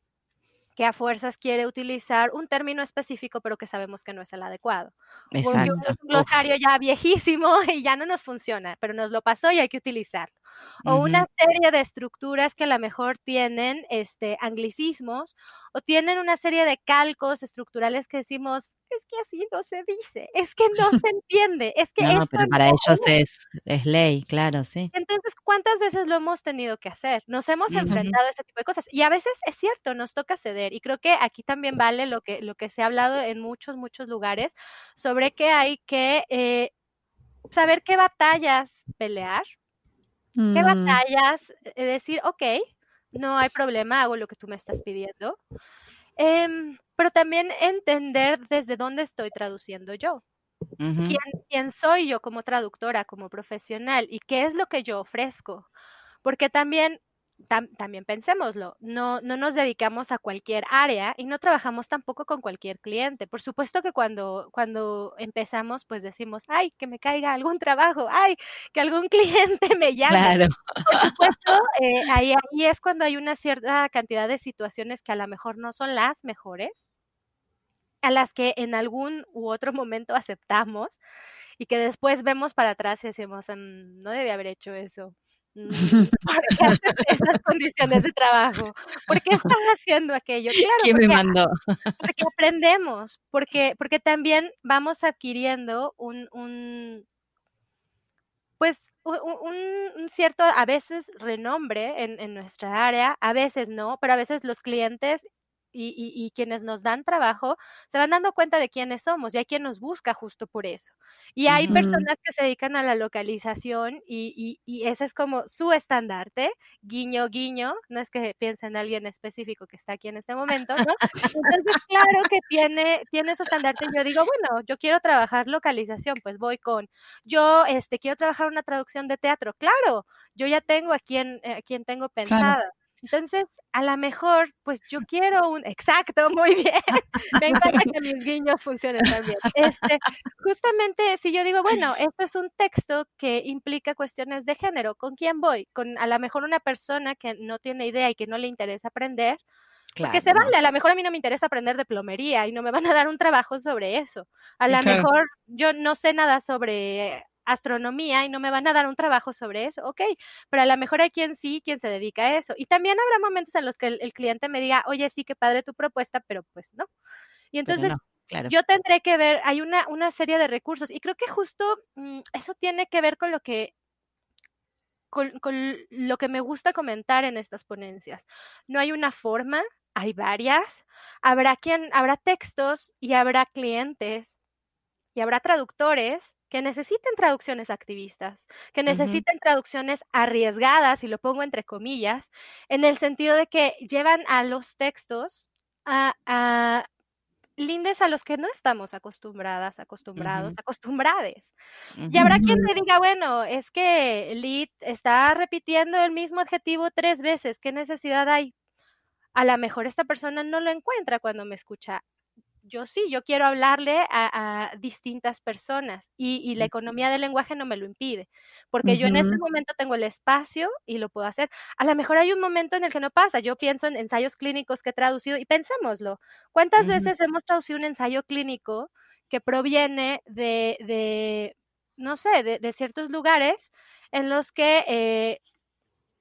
que a fuerzas quiere utilizar un término específico, pero que sabemos que no es el adecuado. Exacto. Porque un glosario ya viejísimo [laughs] y ya no nos funciona, pero nos lo pasó y hay que utilizarlo. O una serie de estructuras que a lo mejor tienen este, anglicismos o tienen una serie de calcos estructurales que decimos, es que así no se dice, es que no se [laughs] entiende, es que no, pero para ellos es, es, ley, claro, sí. Entonces, ¿cuántas veces lo hemos tenido que hacer? Nos hemos enfrentado a ese tipo de cosas y a veces es cierto, nos toca ceder y creo que aquí también vale lo que, lo que se ha hablado en muchos, muchos lugares sobre que hay que eh, saber qué batallas pelear, qué mm. batallas eh, decir, ok, no hay problema, hago lo que tú me estás pidiendo. Em, pero también entender desde dónde estoy traduciendo yo. ¿Quién, ¿Quién, soy yo como traductora, como profesional? ¿Y qué es lo que yo ofrezco? Porque también también pensémoslo, no, no nos dedicamos a cualquier área y no trabajamos tampoco con cualquier cliente. Por supuesto que cuando, cuando empezamos, pues decimos, ay, que me caiga algún trabajo, ay, que algún [laughs] cliente me llame. Claro. Por [laughs] supuesto, eh, ahí, ahí es cuando hay una cierta cantidad de situaciones que a lo mejor no son las mejores, a las que en algún u otro momento aceptamos y que después vemos para atrás y decimos, mm, no debía haber hecho eso ¿Por qué haces esas condiciones de trabajo? ¿Por qué estás haciendo aquello? Claro, ¿Quién me mandó? Porque aprendemos, porque, porque también vamos adquiriendo un, un pues, un, cierto, a veces, renombre en, en nuestra área, a veces no, pero a veces los clientes y, quienes nos dan trabajo se van dando cuenta de quiénes somos y hay quien nos busca justo por eso. Y hay personas que se dedican a la localización y, ese es como su estandarte, guiño, guiño, no es que piensen en alguien específico que está aquí en este momento, ¿no? Entonces, claro que tiene, tiene su estandarte. Yo digo, bueno, yo quiero trabajar localización, pues voy con, yo este, quiero trabajar una traducción de teatro, claro, yo ya tengo a quien, a quien tengo pensada. Entonces, a lo mejor, pues yo quiero un, exacto, muy bien. [laughs] Me encanta que mis guiños funcionen también. Este, justamente, si yo digo, bueno, esto es un texto que implica cuestiones de género, ¿con quién voy? Con a lo mejor una persona que no tiene idea y que no le interesa aprender. Claro. se vale, a lo mejor a mí no me interesa aprender de plomería y no me van a dar un trabajo sobre eso. A lo mejor yo no sé nada sobre astronomía y no me van a dar un trabajo sobre eso, ok, pero a lo mejor hay quien sí, quien se dedica a eso. Y también habrá momentos en los que el, cliente me diga, oye, sí, qué padre tu propuesta, pero pues no. Y entonces yo tendré que ver, hay una, una serie de recursos y creo que justo mm, eso tiene que ver con lo que con, lo que me gusta comentar en estas ponencias. No hay una forma, hay varias. Habrá quien, habrá textos y habrá clientes y habrá traductores que necesiten traducciones activistas, que necesiten traducciones arriesgadas, y lo pongo entre comillas, en el sentido de que llevan a los textos a, lindes a los que no estamos acostumbradas, acostumbrados, acostumbrades. Y habrá quien me diga, bueno, es que Lid está repitiendo el mismo adjetivo tres veces, ¿qué necesidad hay? A lo mejor esta persona no lo encuentra cuando me escucha yo sí, yo quiero hablarle a, distintas personas y, la economía del lenguaje no me lo impide, porque yo en este momento tengo el espacio y lo puedo hacer. A lo mejor hay un momento en el que no pasa. Yo pienso en ensayos clínicos que he traducido y pensémoslo. ¿Cuántas veces hemos traducido un ensayo clínico que proviene de, no sé, de, ciertos lugares en los que eh,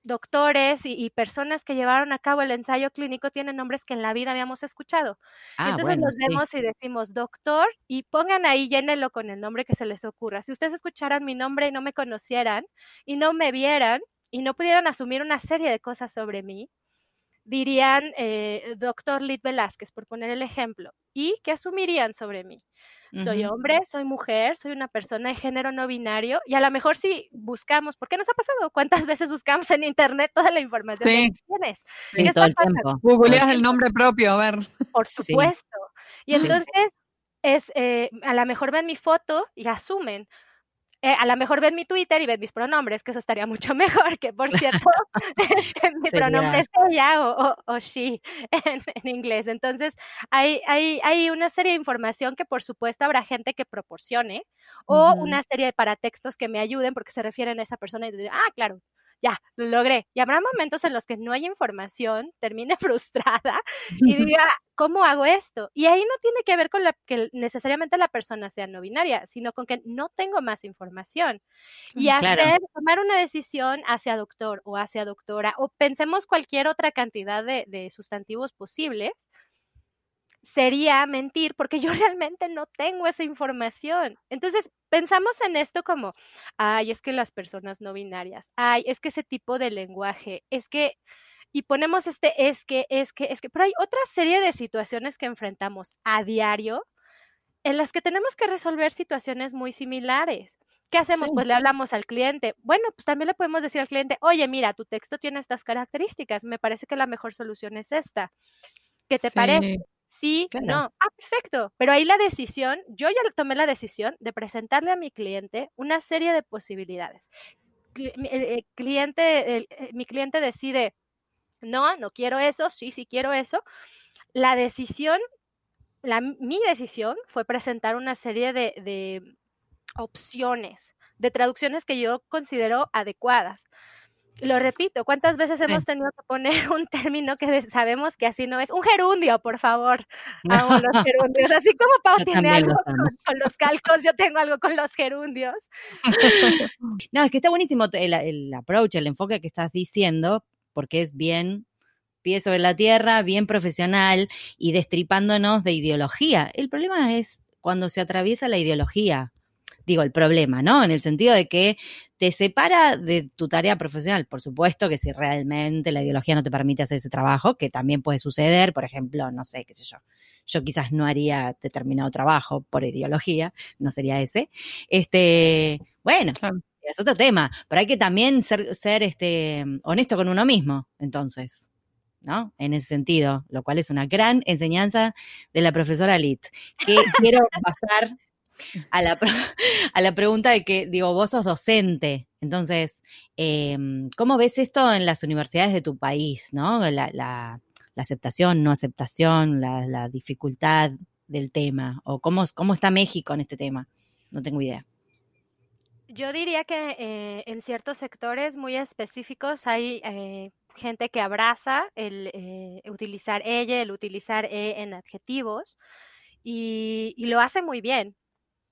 doctores y, personas que llevaron a cabo el ensayo clínico tienen nombres que en la vida habíamos escuchado. Ah, Entonces nos vemos y decimos doctor y pongan ahí, llénenlo con el nombre que se les ocurra. Si ustedes escucharan mi nombre y no me conocieran y no me vieran y no pudieran asumir una serie de cosas sobre mí, dirían eh, doctor Lid Velázquez, por poner el ejemplo. ¿Y qué asumirían sobre mí? Soy hombre, soy mujer, soy una persona de género no binario y a lo mejor si buscamos, ¿por qué nos ha pasado? ¿Cuántas [laughs] veces buscamos en internet toda la información que tienes? Sí, todo el tiempo. Googleas el nombre propio, a ver. Por [laughs] supuesto. Y entonces es, eh, a lo mejor ven mi foto y asumen, eh, a lo mejor ven mi Twitter y ven mis pronombres, que eso estaría mucho [laughs] mejor, que por cierto, [laughs] este, mi pronombre es ella o, o, she [laughs] en, inglés. Entonces, hay, hay, hay, una serie de información que por supuesto habrá gente que proporcione o una serie de paratextos que me ayuden porque se refieren a esa persona y dicen, ah, claro, ya, lo logré. Y habrá momentos en los que no hay información, termine [laughs] frustrada y [laughs] diga, ¿cómo hago esto? Y ahí no tiene que ver con la, que necesariamente la persona sea no binaria, sino con que no tengo más información. Y hacer, tomar una decisión hacia doctor o hacia doctora, o pensemos cualquier otra cantidad de, de sustantivos posibles, sería mentir porque yo [laughs] realmente no tengo esa información. Entonces, pensamos en esto como, ay, es que las personas no binarias, ay, es que ese tipo de lenguaje, es que, y ponemos este es que, es que, es que, pero hay otra serie de situaciones que enfrentamos a diario en las que tenemos que resolver situaciones muy similares. ¿Qué hacemos? Pues le hablamos al cliente. Bueno, pues también le podemos decir al cliente, oye, mira, tu texto tiene estas características, me parece que la mejor solución es esta. ¿Qué te parece? Sí, no. Ah, perfecto. Pero ahí la decisión, yo ya tomé la decisión de presentarle a mi cliente una serie de posibilidades. El, cliente, eh, mi cliente decide, no, no quiero eso, sí, sí quiero eso. La decisión, la, mi decisión fue presentar una serie de, de opciones, de traducciones que yo considero adecuadas lo repito, ¿cuántas veces hemos tenido que poner [laughs] un término que sabemos que así no es? Un gerundio, por favor. [laughs] Amo los gerundios. Así como Pau tiene algo [laughs] con, los calcos, yo tengo algo con los gerundios. no, es que está buenísimo el, el approach, el enfoque que estás diciendo, porque es bien pie sobre la tierra, bien profesional y destripándonos de ideología. El problema es cuando se atraviesa la ideología digo, el problema, ¿no? En el sentido de que te separa de tu tarea profesional. Por supuesto que si realmente la ideología no te permite hacer ese trabajo, que también puede suceder, por ejemplo, no sé, qué sé yo. Yo quizás no haría determinado trabajo por ideología, no sería ese. Este, bueno, es otro tema, pero hay que también ser, ser este, honesto con uno mismo, entonces. ¿no? En ese sentido, lo cual es una gran enseñanza de la profesora Lit, que [laughs] quiero pasar a la, a la pregunta de que, digo, vos sos docente, entonces, em, ¿cómo ves esto en las universidades de tu país, ¿no? La, aceptación, no aceptación, la, dificultad del tema, o cómo, cómo está México en este tema, no tengo idea. Yo diría que eh, en ciertos sectores muy específicos hay eh, gente que abraza el eh, utilizar ella, el utilizar e en adjetivos y, lo hace muy bien.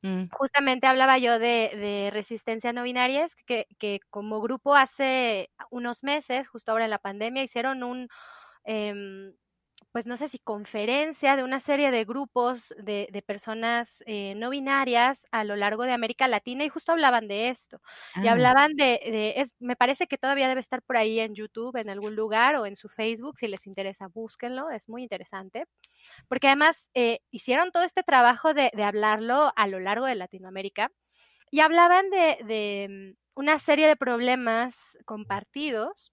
Mm. Justamente hablaba yo de, resistencia no binarias, que, que, como grupo hace unos meses, justo ahora en la pandemia, hicieron un, em, pues no sé si conferencia de una serie de grupos de, de personas eh, no binarias a lo largo de América Latina y justo hablaban de esto. Y ah. hablaban de, de es, me parece que todavía debe estar por ahí en YouTube, en algún lugar o en su Facebook, si les interesa, búsquenlo, es muy interesante. Porque además eh, hicieron todo este trabajo de, de, hablarlo a lo largo de Latinoamérica y hablaban de, de mm, una serie de problemas compartidos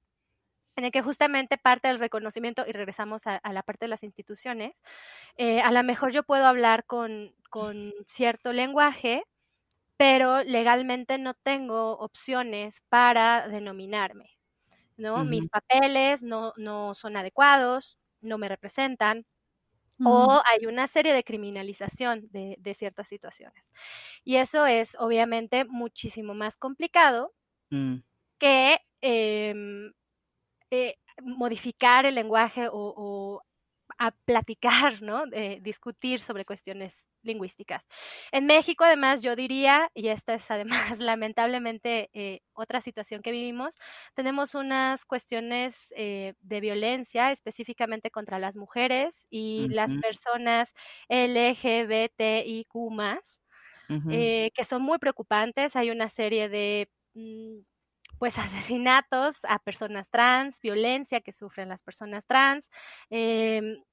en el que justamente parte del reconocimiento, y regresamos a, la parte de las instituciones, eh, a lo mejor yo puedo hablar con, con cierto lenguaje, pero legalmente no tengo opciones para denominarme, ¿no? Mis papeles no, no son adecuados, no me representan, o hay una serie de criminalización de, de, ciertas situaciones. Y eso es obviamente muchísimo más complicado mm. que eh, eh, modificar el lenguaje o, a platicar, ¿no? discutir sobre cuestiones lingüísticas. En México, además, yo diría, y esta es además [laughs] lamentablemente eh, otra situación que vivimos, tenemos unas cuestiones eh, de violencia específicamente contra las mujeres y las personas LGBTIQ que son muy preocupantes. Hay una serie de mm, pues [laughs] asesinatos a personas trans, violencia que sufren las personas trans, em,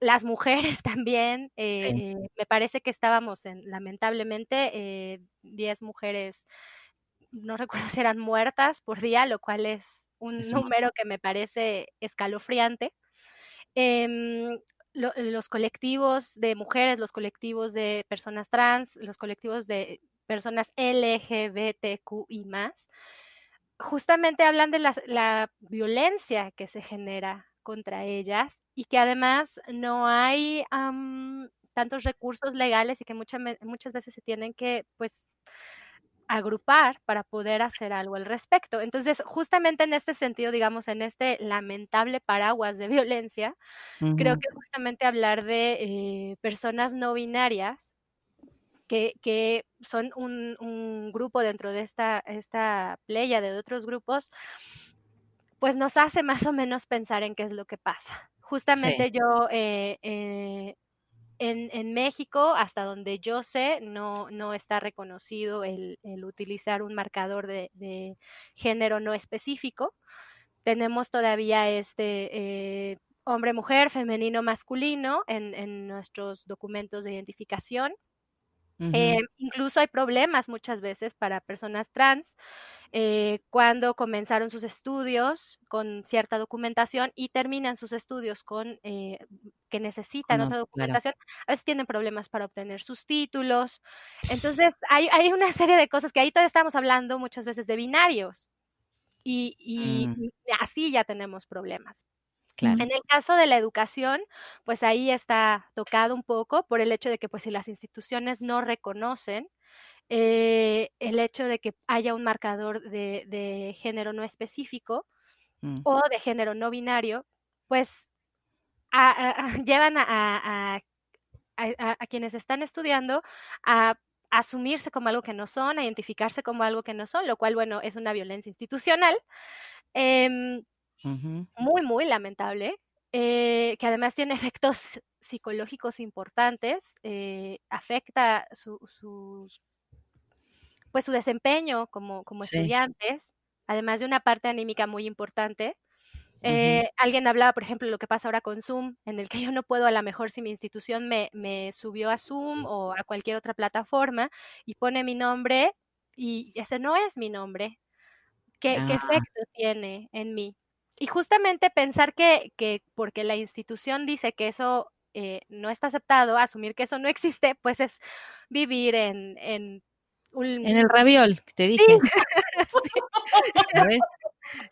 las mujeres [laughs] también. Eh, me parece que estábamos en, lamentablemente, 10 eh, mujeres, no recuerdo si eran muertas por día, lo cual es un número que me parece escalofriante. Em, los colectivos de mujeres, los colectivos de personas trans, los colectivos de personas LGBTQI más, justamente hablan de la, violencia que se genera contra ellas y que además no hay tantos recursos legales y que muchas muchas veces se tienen que, pues, agrupar para poder hacer algo al respecto. Entonces, justamente en este sentido, digamos, en este lamentable paraguas de [laughs] violencia, creo que justamente hablar de eh, personas no binarias que, son un, grupo dentro de esta, esta playa de otros grupos, pues nos hace más o menos pensar en qué es lo que pasa. Justamente yo eh, eh, en, México, hasta donde yo sé, no, no está reconocido el, utilizar un marcador de, género no específico. Tenemos todavía este eh, hombre-mujer, femenino-masculino en, nuestros documentos de identificación. Eh, incluso hay problemas muchas veces para personas trans eh, cuando comenzaron sus estudios con cierta documentación y terminan sus estudios con eh, que necesitan otra documentación, a veces tienen problemas para obtener sus títulos. Entonces, hay, hay, una serie de cosas que ahí todavía estamos hablando muchas veces de binarios y, y mm. así ya tenemos problemas. En el caso de la educación, pues ahí está tocado un poco por el hecho de que pues si las instituciones no reconocen eh, el hecho de que haya un marcador de, género no específico mm. o de género no binario, pues llevan a, a, quienes están estudiando a asumirse como algo que no son, a identificarse como algo que no son, lo cual, bueno, es una violencia institucional. Eh, muy, muy lamentable, eh, que además tiene [laughs] efectos psicológicos importantes, eh, afecta sus pues su desempeño como, como estudiantes, además de una parte anímica muy importante. Eh, alguien hablaba, por ejemplo, lo que pasa ahora con Zoom, en el que yo no puedo, a lo mejor si mi institución me, me subió a Zoom o a cualquier otra plataforma y pone mi nombre y ese no es mi nombre. ¿Qué, ¿qué ah. efecto tiene en mí? Y justamente pensar que, que porque la institución dice que eso eh, no está aceptado, asumir que eso no existe, pues es vivir en, en un... En el raviol, te dije. [laughs] Sí. Sí,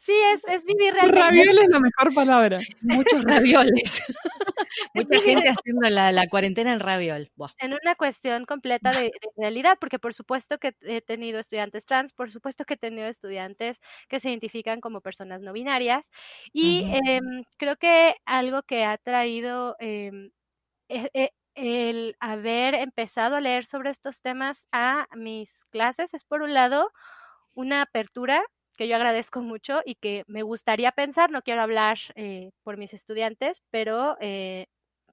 es, es vivir realmente. Raviol es la mejor palabra. Muchos ravioles. [laughs] Mucha gente haciendo la, la, cuarentena en raviol. En una cuestión completa de, realidad, porque por supuesto que he tenido estudiantes trans, por supuesto que he tenido estudiantes que se identifican como personas no binarias. Y em, creo que algo que ha traído em, e, e, el haber empezado a leer sobre estos temas a mis clases es, por un lado, una apertura que yo agradezco mucho y que me gustaría pensar, no quiero hablar eh, por mis estudiantes, pero eh,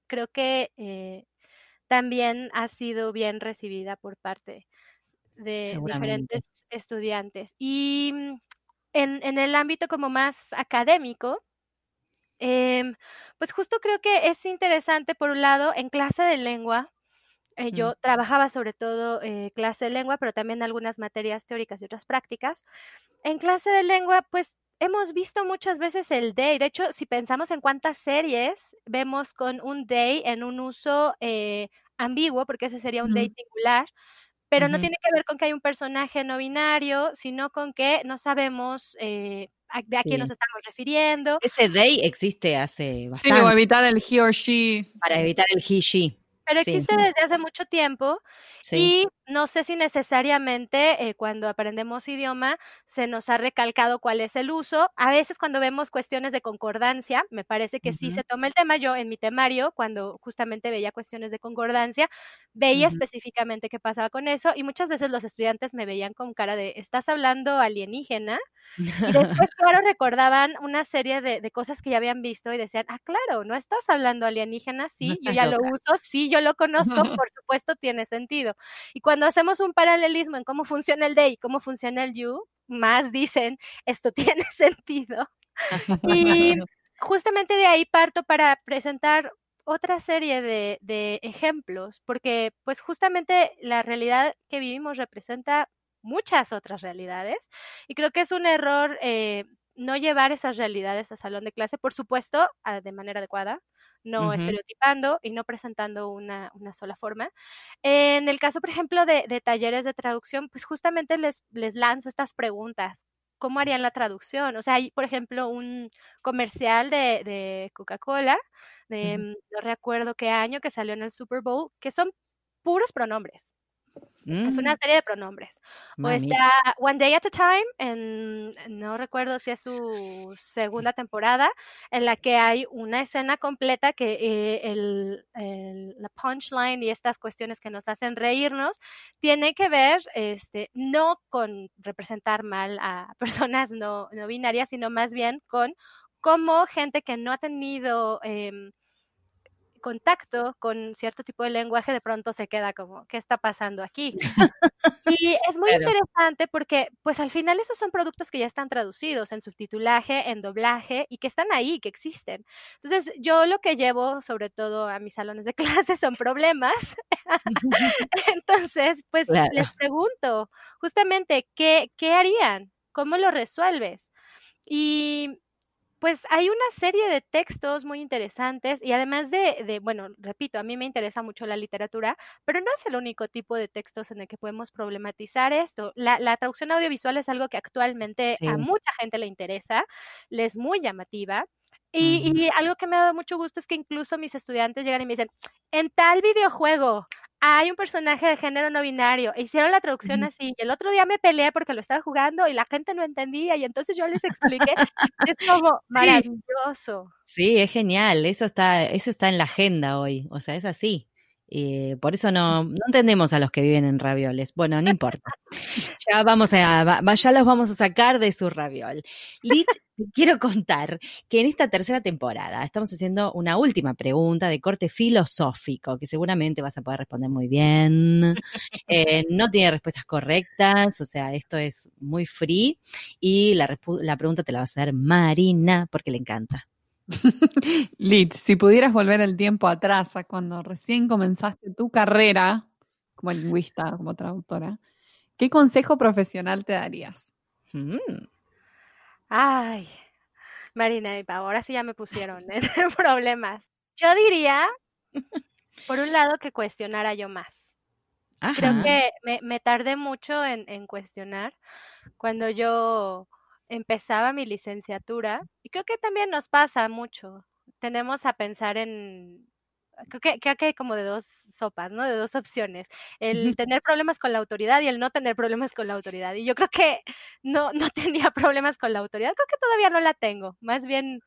creo que eh, también ha sido bien recibida por parte de diferentes estudiantes. Y mm, en, en, el ámbito como más académico, em, pues justo creo que es interesante, por un lado, en clase de lengua, mm. yo trabajaba sobre todo clase de lengua, pero también algunas materias teóricas y otras prácticas en clase de lengua, pues hemos visto muchas veces el day. De hecho, si pensamos en cuántas series vemos con un day en un uso eh, ambiguo, porque ese sería un day singular, pero no tiene que ver con que hay un personaje no binario, sino con que no sabemos eh, de a quién nos estamos refiriendo. Ese day existe hace bastante. Sí, o evitar el he or she. Para evitar el he, she. Pero existe desde hace mucho tiempo y no sé si necesariamente eh, cuando aprendemos idioma se nos ha recalcado cuál es el uso. A veces cuando vemos cuestiones de concordancia, me parece que sí se toma el tema. Yo en mi temario, cuando justamente veía cuestiones de concordancia, veía específicamente qué pasaba con eso y muchas veces los estudiantes me veían con cara de, ¿estás hablando alienígena? Y después, [laughs] claro, recordaban una serie de, de, cosas que ya habían visto y decían, ah, claro, no estás hablando alienígena, sí, yo ya lo uso, sí, yo lo conozco, [laughs] por supuesto tiene sentido. Y cuando hacemos un paralelismo en cómo funciona el they y cómo funciona el you, más dicen, esto [laughs] tiene sentido. Y [laughs] justamente de ahí parto para presentar otra serie de, de, ejemplos, porque pues justamente la realidad que vivimos representa muchas otras realidades y creo que es un error eh, no llevar esas realidades al salón de clase, por supuesto, de manera adecuada, no estereotipando y no presentando una, una, sola forma. En el caso, por ejemplo, de, de talleres de traducción, pues justamente les, les lanzo estas preguntas. ¿Cómo harían la traducción? O sea, hay, por ejemplo, un comercial de, de Coca-Cola, de mm, no recuerdo qué año, que salió en el Super Bowl, que son puros pronombres. Es una mm. serie de pronombres. O está One Day at a Time, en, no recuerdo si es su segunda temporada, en la que hay una escena completa que eh, el, la punchline y estas cuestiones que nos hacen reírnos tiene que ver este, no con representar mal a [laughs] personas no, no binarias, sino más bien con cómo gente que no ha tenido... Eh, contacto con cierto tipo de lenguaje, de pronto se queda como, ¿qué está pasando aquí? [laughs] y es muy interesante porque, pues al final esos son productos que ya están traducidos en subtitulaje, en doblaje y que están ahí, que existen. Entonces, yo lo que llevo, sobre todo a mis salones de [laughs] clase, son problemas. [laughs] Entonces, pues les pregunto, justamente, ¿qué, ¿qué harían? ¿Cómo lo resuelves? Y pues hay una serie de textos muy interesantes y además de, bueno, repito, a mí me interesa mucho la literatura, pero no es el único tipo de textos en el que podemos problematizar esto. La, traducción audiovisual es algo que actualmente a mucha gente le interesa, le es muy llamativa. Y, y, algo que me ha dado mucho gusto es que incluso mis estudiantes llegan y me dicen, en tal videojuego hay un personaje de género no binario. E hicieron la traducción así. Y el otro día me peleé porque lo estaba jugando y la gente no entendía. Y entonces yo les expliqué. es como [laughs] maravilloso. Sí, es genial. Eso está, eso está en la agenda hoy. O sea, es así. Eh, por eso no, no entendemos a los que viven en ravioles. Bueno, no importa. [laughs] Ya vamos a, ya los vamos a sacar de su raviol. Lit, quiero contar que en esta tercera temporada estamos haciendo una última pregunta de corte filosófico, que seguramente vas a poder responder muy bien. Eh, no tiene respuestas correctas, o sea, esto es muy free. Y la, la pregunta te la va a hacer Marina, porque le encanta. [laughs] Litz, si pudieras volver el tiempo atrás a cuando recién comenzaste tu carrera como lingüista, como traductora, ¿qué consejo profesional te darías? Mm. Ay, Marina y Pau, ahora sí ya me pusieron en [laughs] problemas. Yo diría, por un lado, que cuestionara yo más. Creo que me, me tardé mucho en, en cuestionar cuando yo empezaba mi licenciatura y creo que también nos pasa mucho. Tendemos a pensar en, creo que, creo que hay como de dos sopas, ¿no? De dos opciones. El tener problemas con la autoridad y el no tener problemas con la autoridad. Y yo creo que no, no [laughs] tenía problemas con la autoridad, creo que todavía no la tengo. Más bien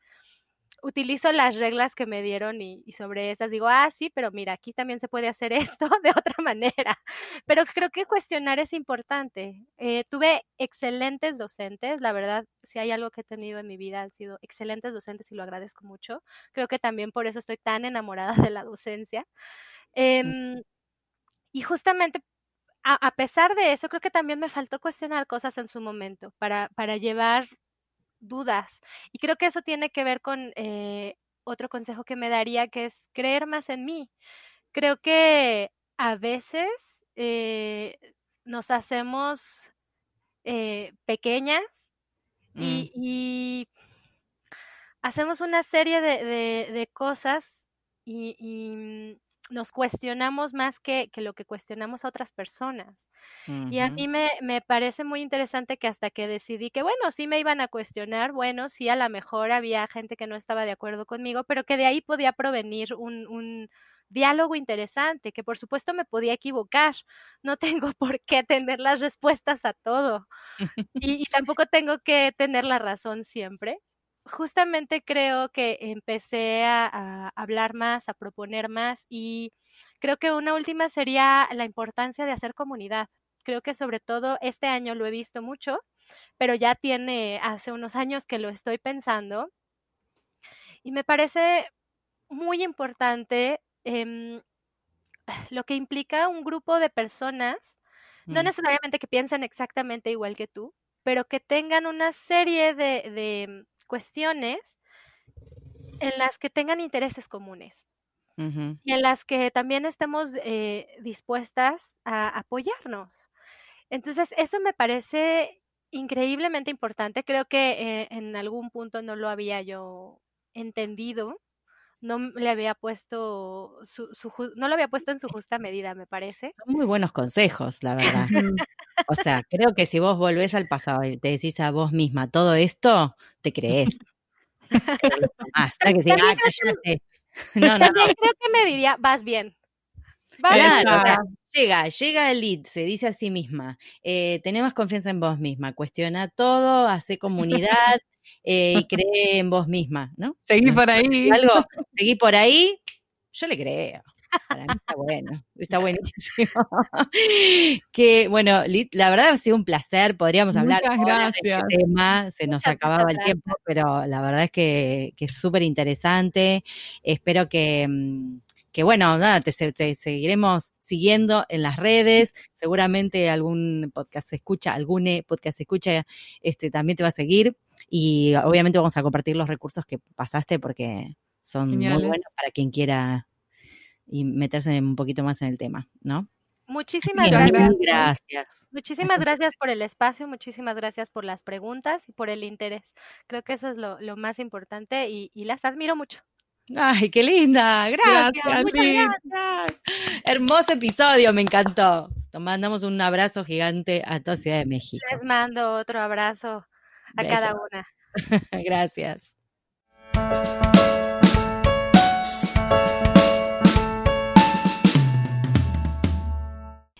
utilizo las reglas que me dieron y, y sobre esas digo, ah, sí, pero mira, aquí también se puede hacer [laughs] esto de otra manera. Pero creo que cuestionar es importante. Eh, tuve excelentes docentes, la verdad, si hay algo que he tenido en mi vida han sido excelentes docentes y lo agradezco mucho. Creo que también por eso estoy tan enamorada de la docencia. Em, y justamente a, a pesar de eso, creo que también me faltó cuestionar cosas en su momento para, para llevar dudas. Y creo que eso tiene que ver con eh, otro consejo que me daría, que es creer más en mí. Creo que a veces eh, nos hacemos eh, pequeñas Mm. y, y hacemos una serie de, de- de cosas y, y, mm, nos cuestionamos más que, que lo que cuestionamos a otras personas. Y a mí me, me parece muy interesante que hasta que decidí que, bueno, sí me iban a cuestionar, bueno, sí a lo mejor había gente que no estaba de acuerdo conmigo, pero que de ahí podía provenir un, un diálogo interesante, que por supuesto me podía equivocar. No tengo [laughs] por qué tener las respuestas a todo [laughs] y, y tampoco tengo que tener la razón siempre. Justamente creo que empecé a, a hablar más, a proponer más y creo que una última sería la importancia de hacer comunidad. Creo que sobre todo este año lo he visto mucho, pero ya tiene hace unos años que lo estoy pensando y me parece muy importante em, lo que implica un grupo de personas, no necesariamente que piensen exactamente igual que tú, pero que tengan una serie de, de cuestiones en las que tengan intereses comunes y en las que también estemos eh, dispuestas a apoyarnos. Entonces, eso me parece increíblemente importante. Creo que eh, en algún punto no lo había yo entendido, no le había puesto su, no lo había puesto en su justa medida, me parece. Son muy buenos consejos, la verdad. [laughs] O sea, creo que si vos volvés al pasado y te decís a vos misma todo esto, te crees. Que ah, cállate. [laughs] No, no, no. Creo que me diría, vas bien. Vas bien. Claro, o sea, Exacto. [laughs] llega, llega el lead, se dice a sí misma, eh, más confianza en vos misma, cuestiona todo, hace comunidad eh, y [laughs] cree en vos misma, ¿no? Seguí por ahí. Algo, [laughs] seguí por ahí, yo le creo. Para mí está bueno, está buenísimo. [laughs] que bueno, la verdad ha sido un placer, podríamos hablar Muchas de este tema, se nos Muchas, acababa muchas el tiempo, pero la verdad es que, que es súper interesante. Espero que, mm, que bueno, nada, te, se- te seguiremos siguiendo en las redes, seguramente algún podcast escucha, algún eh, podcast escucha, este también te va a seguir y obviamente vamos a compartir los recursos que pasaste porque son muy buenos para quien quiera y meterse un poquito más en el tema, ¿no? Muchísimas gracias. Muchísimas gracias por el espacio, muchísimas gracias por las preguntas y por el interés. Creo que eso es lo, lo más importante y, y las admiro mucho. Ay, qué linda, gracias, Gracias, muchas Liz. gracias. Hermoso episodio, me encantó. Te mandamos un abrazo gigante a toda Ciudad de México. Les mando otro abrazo a Beso. cada una. [laughs] Gracias.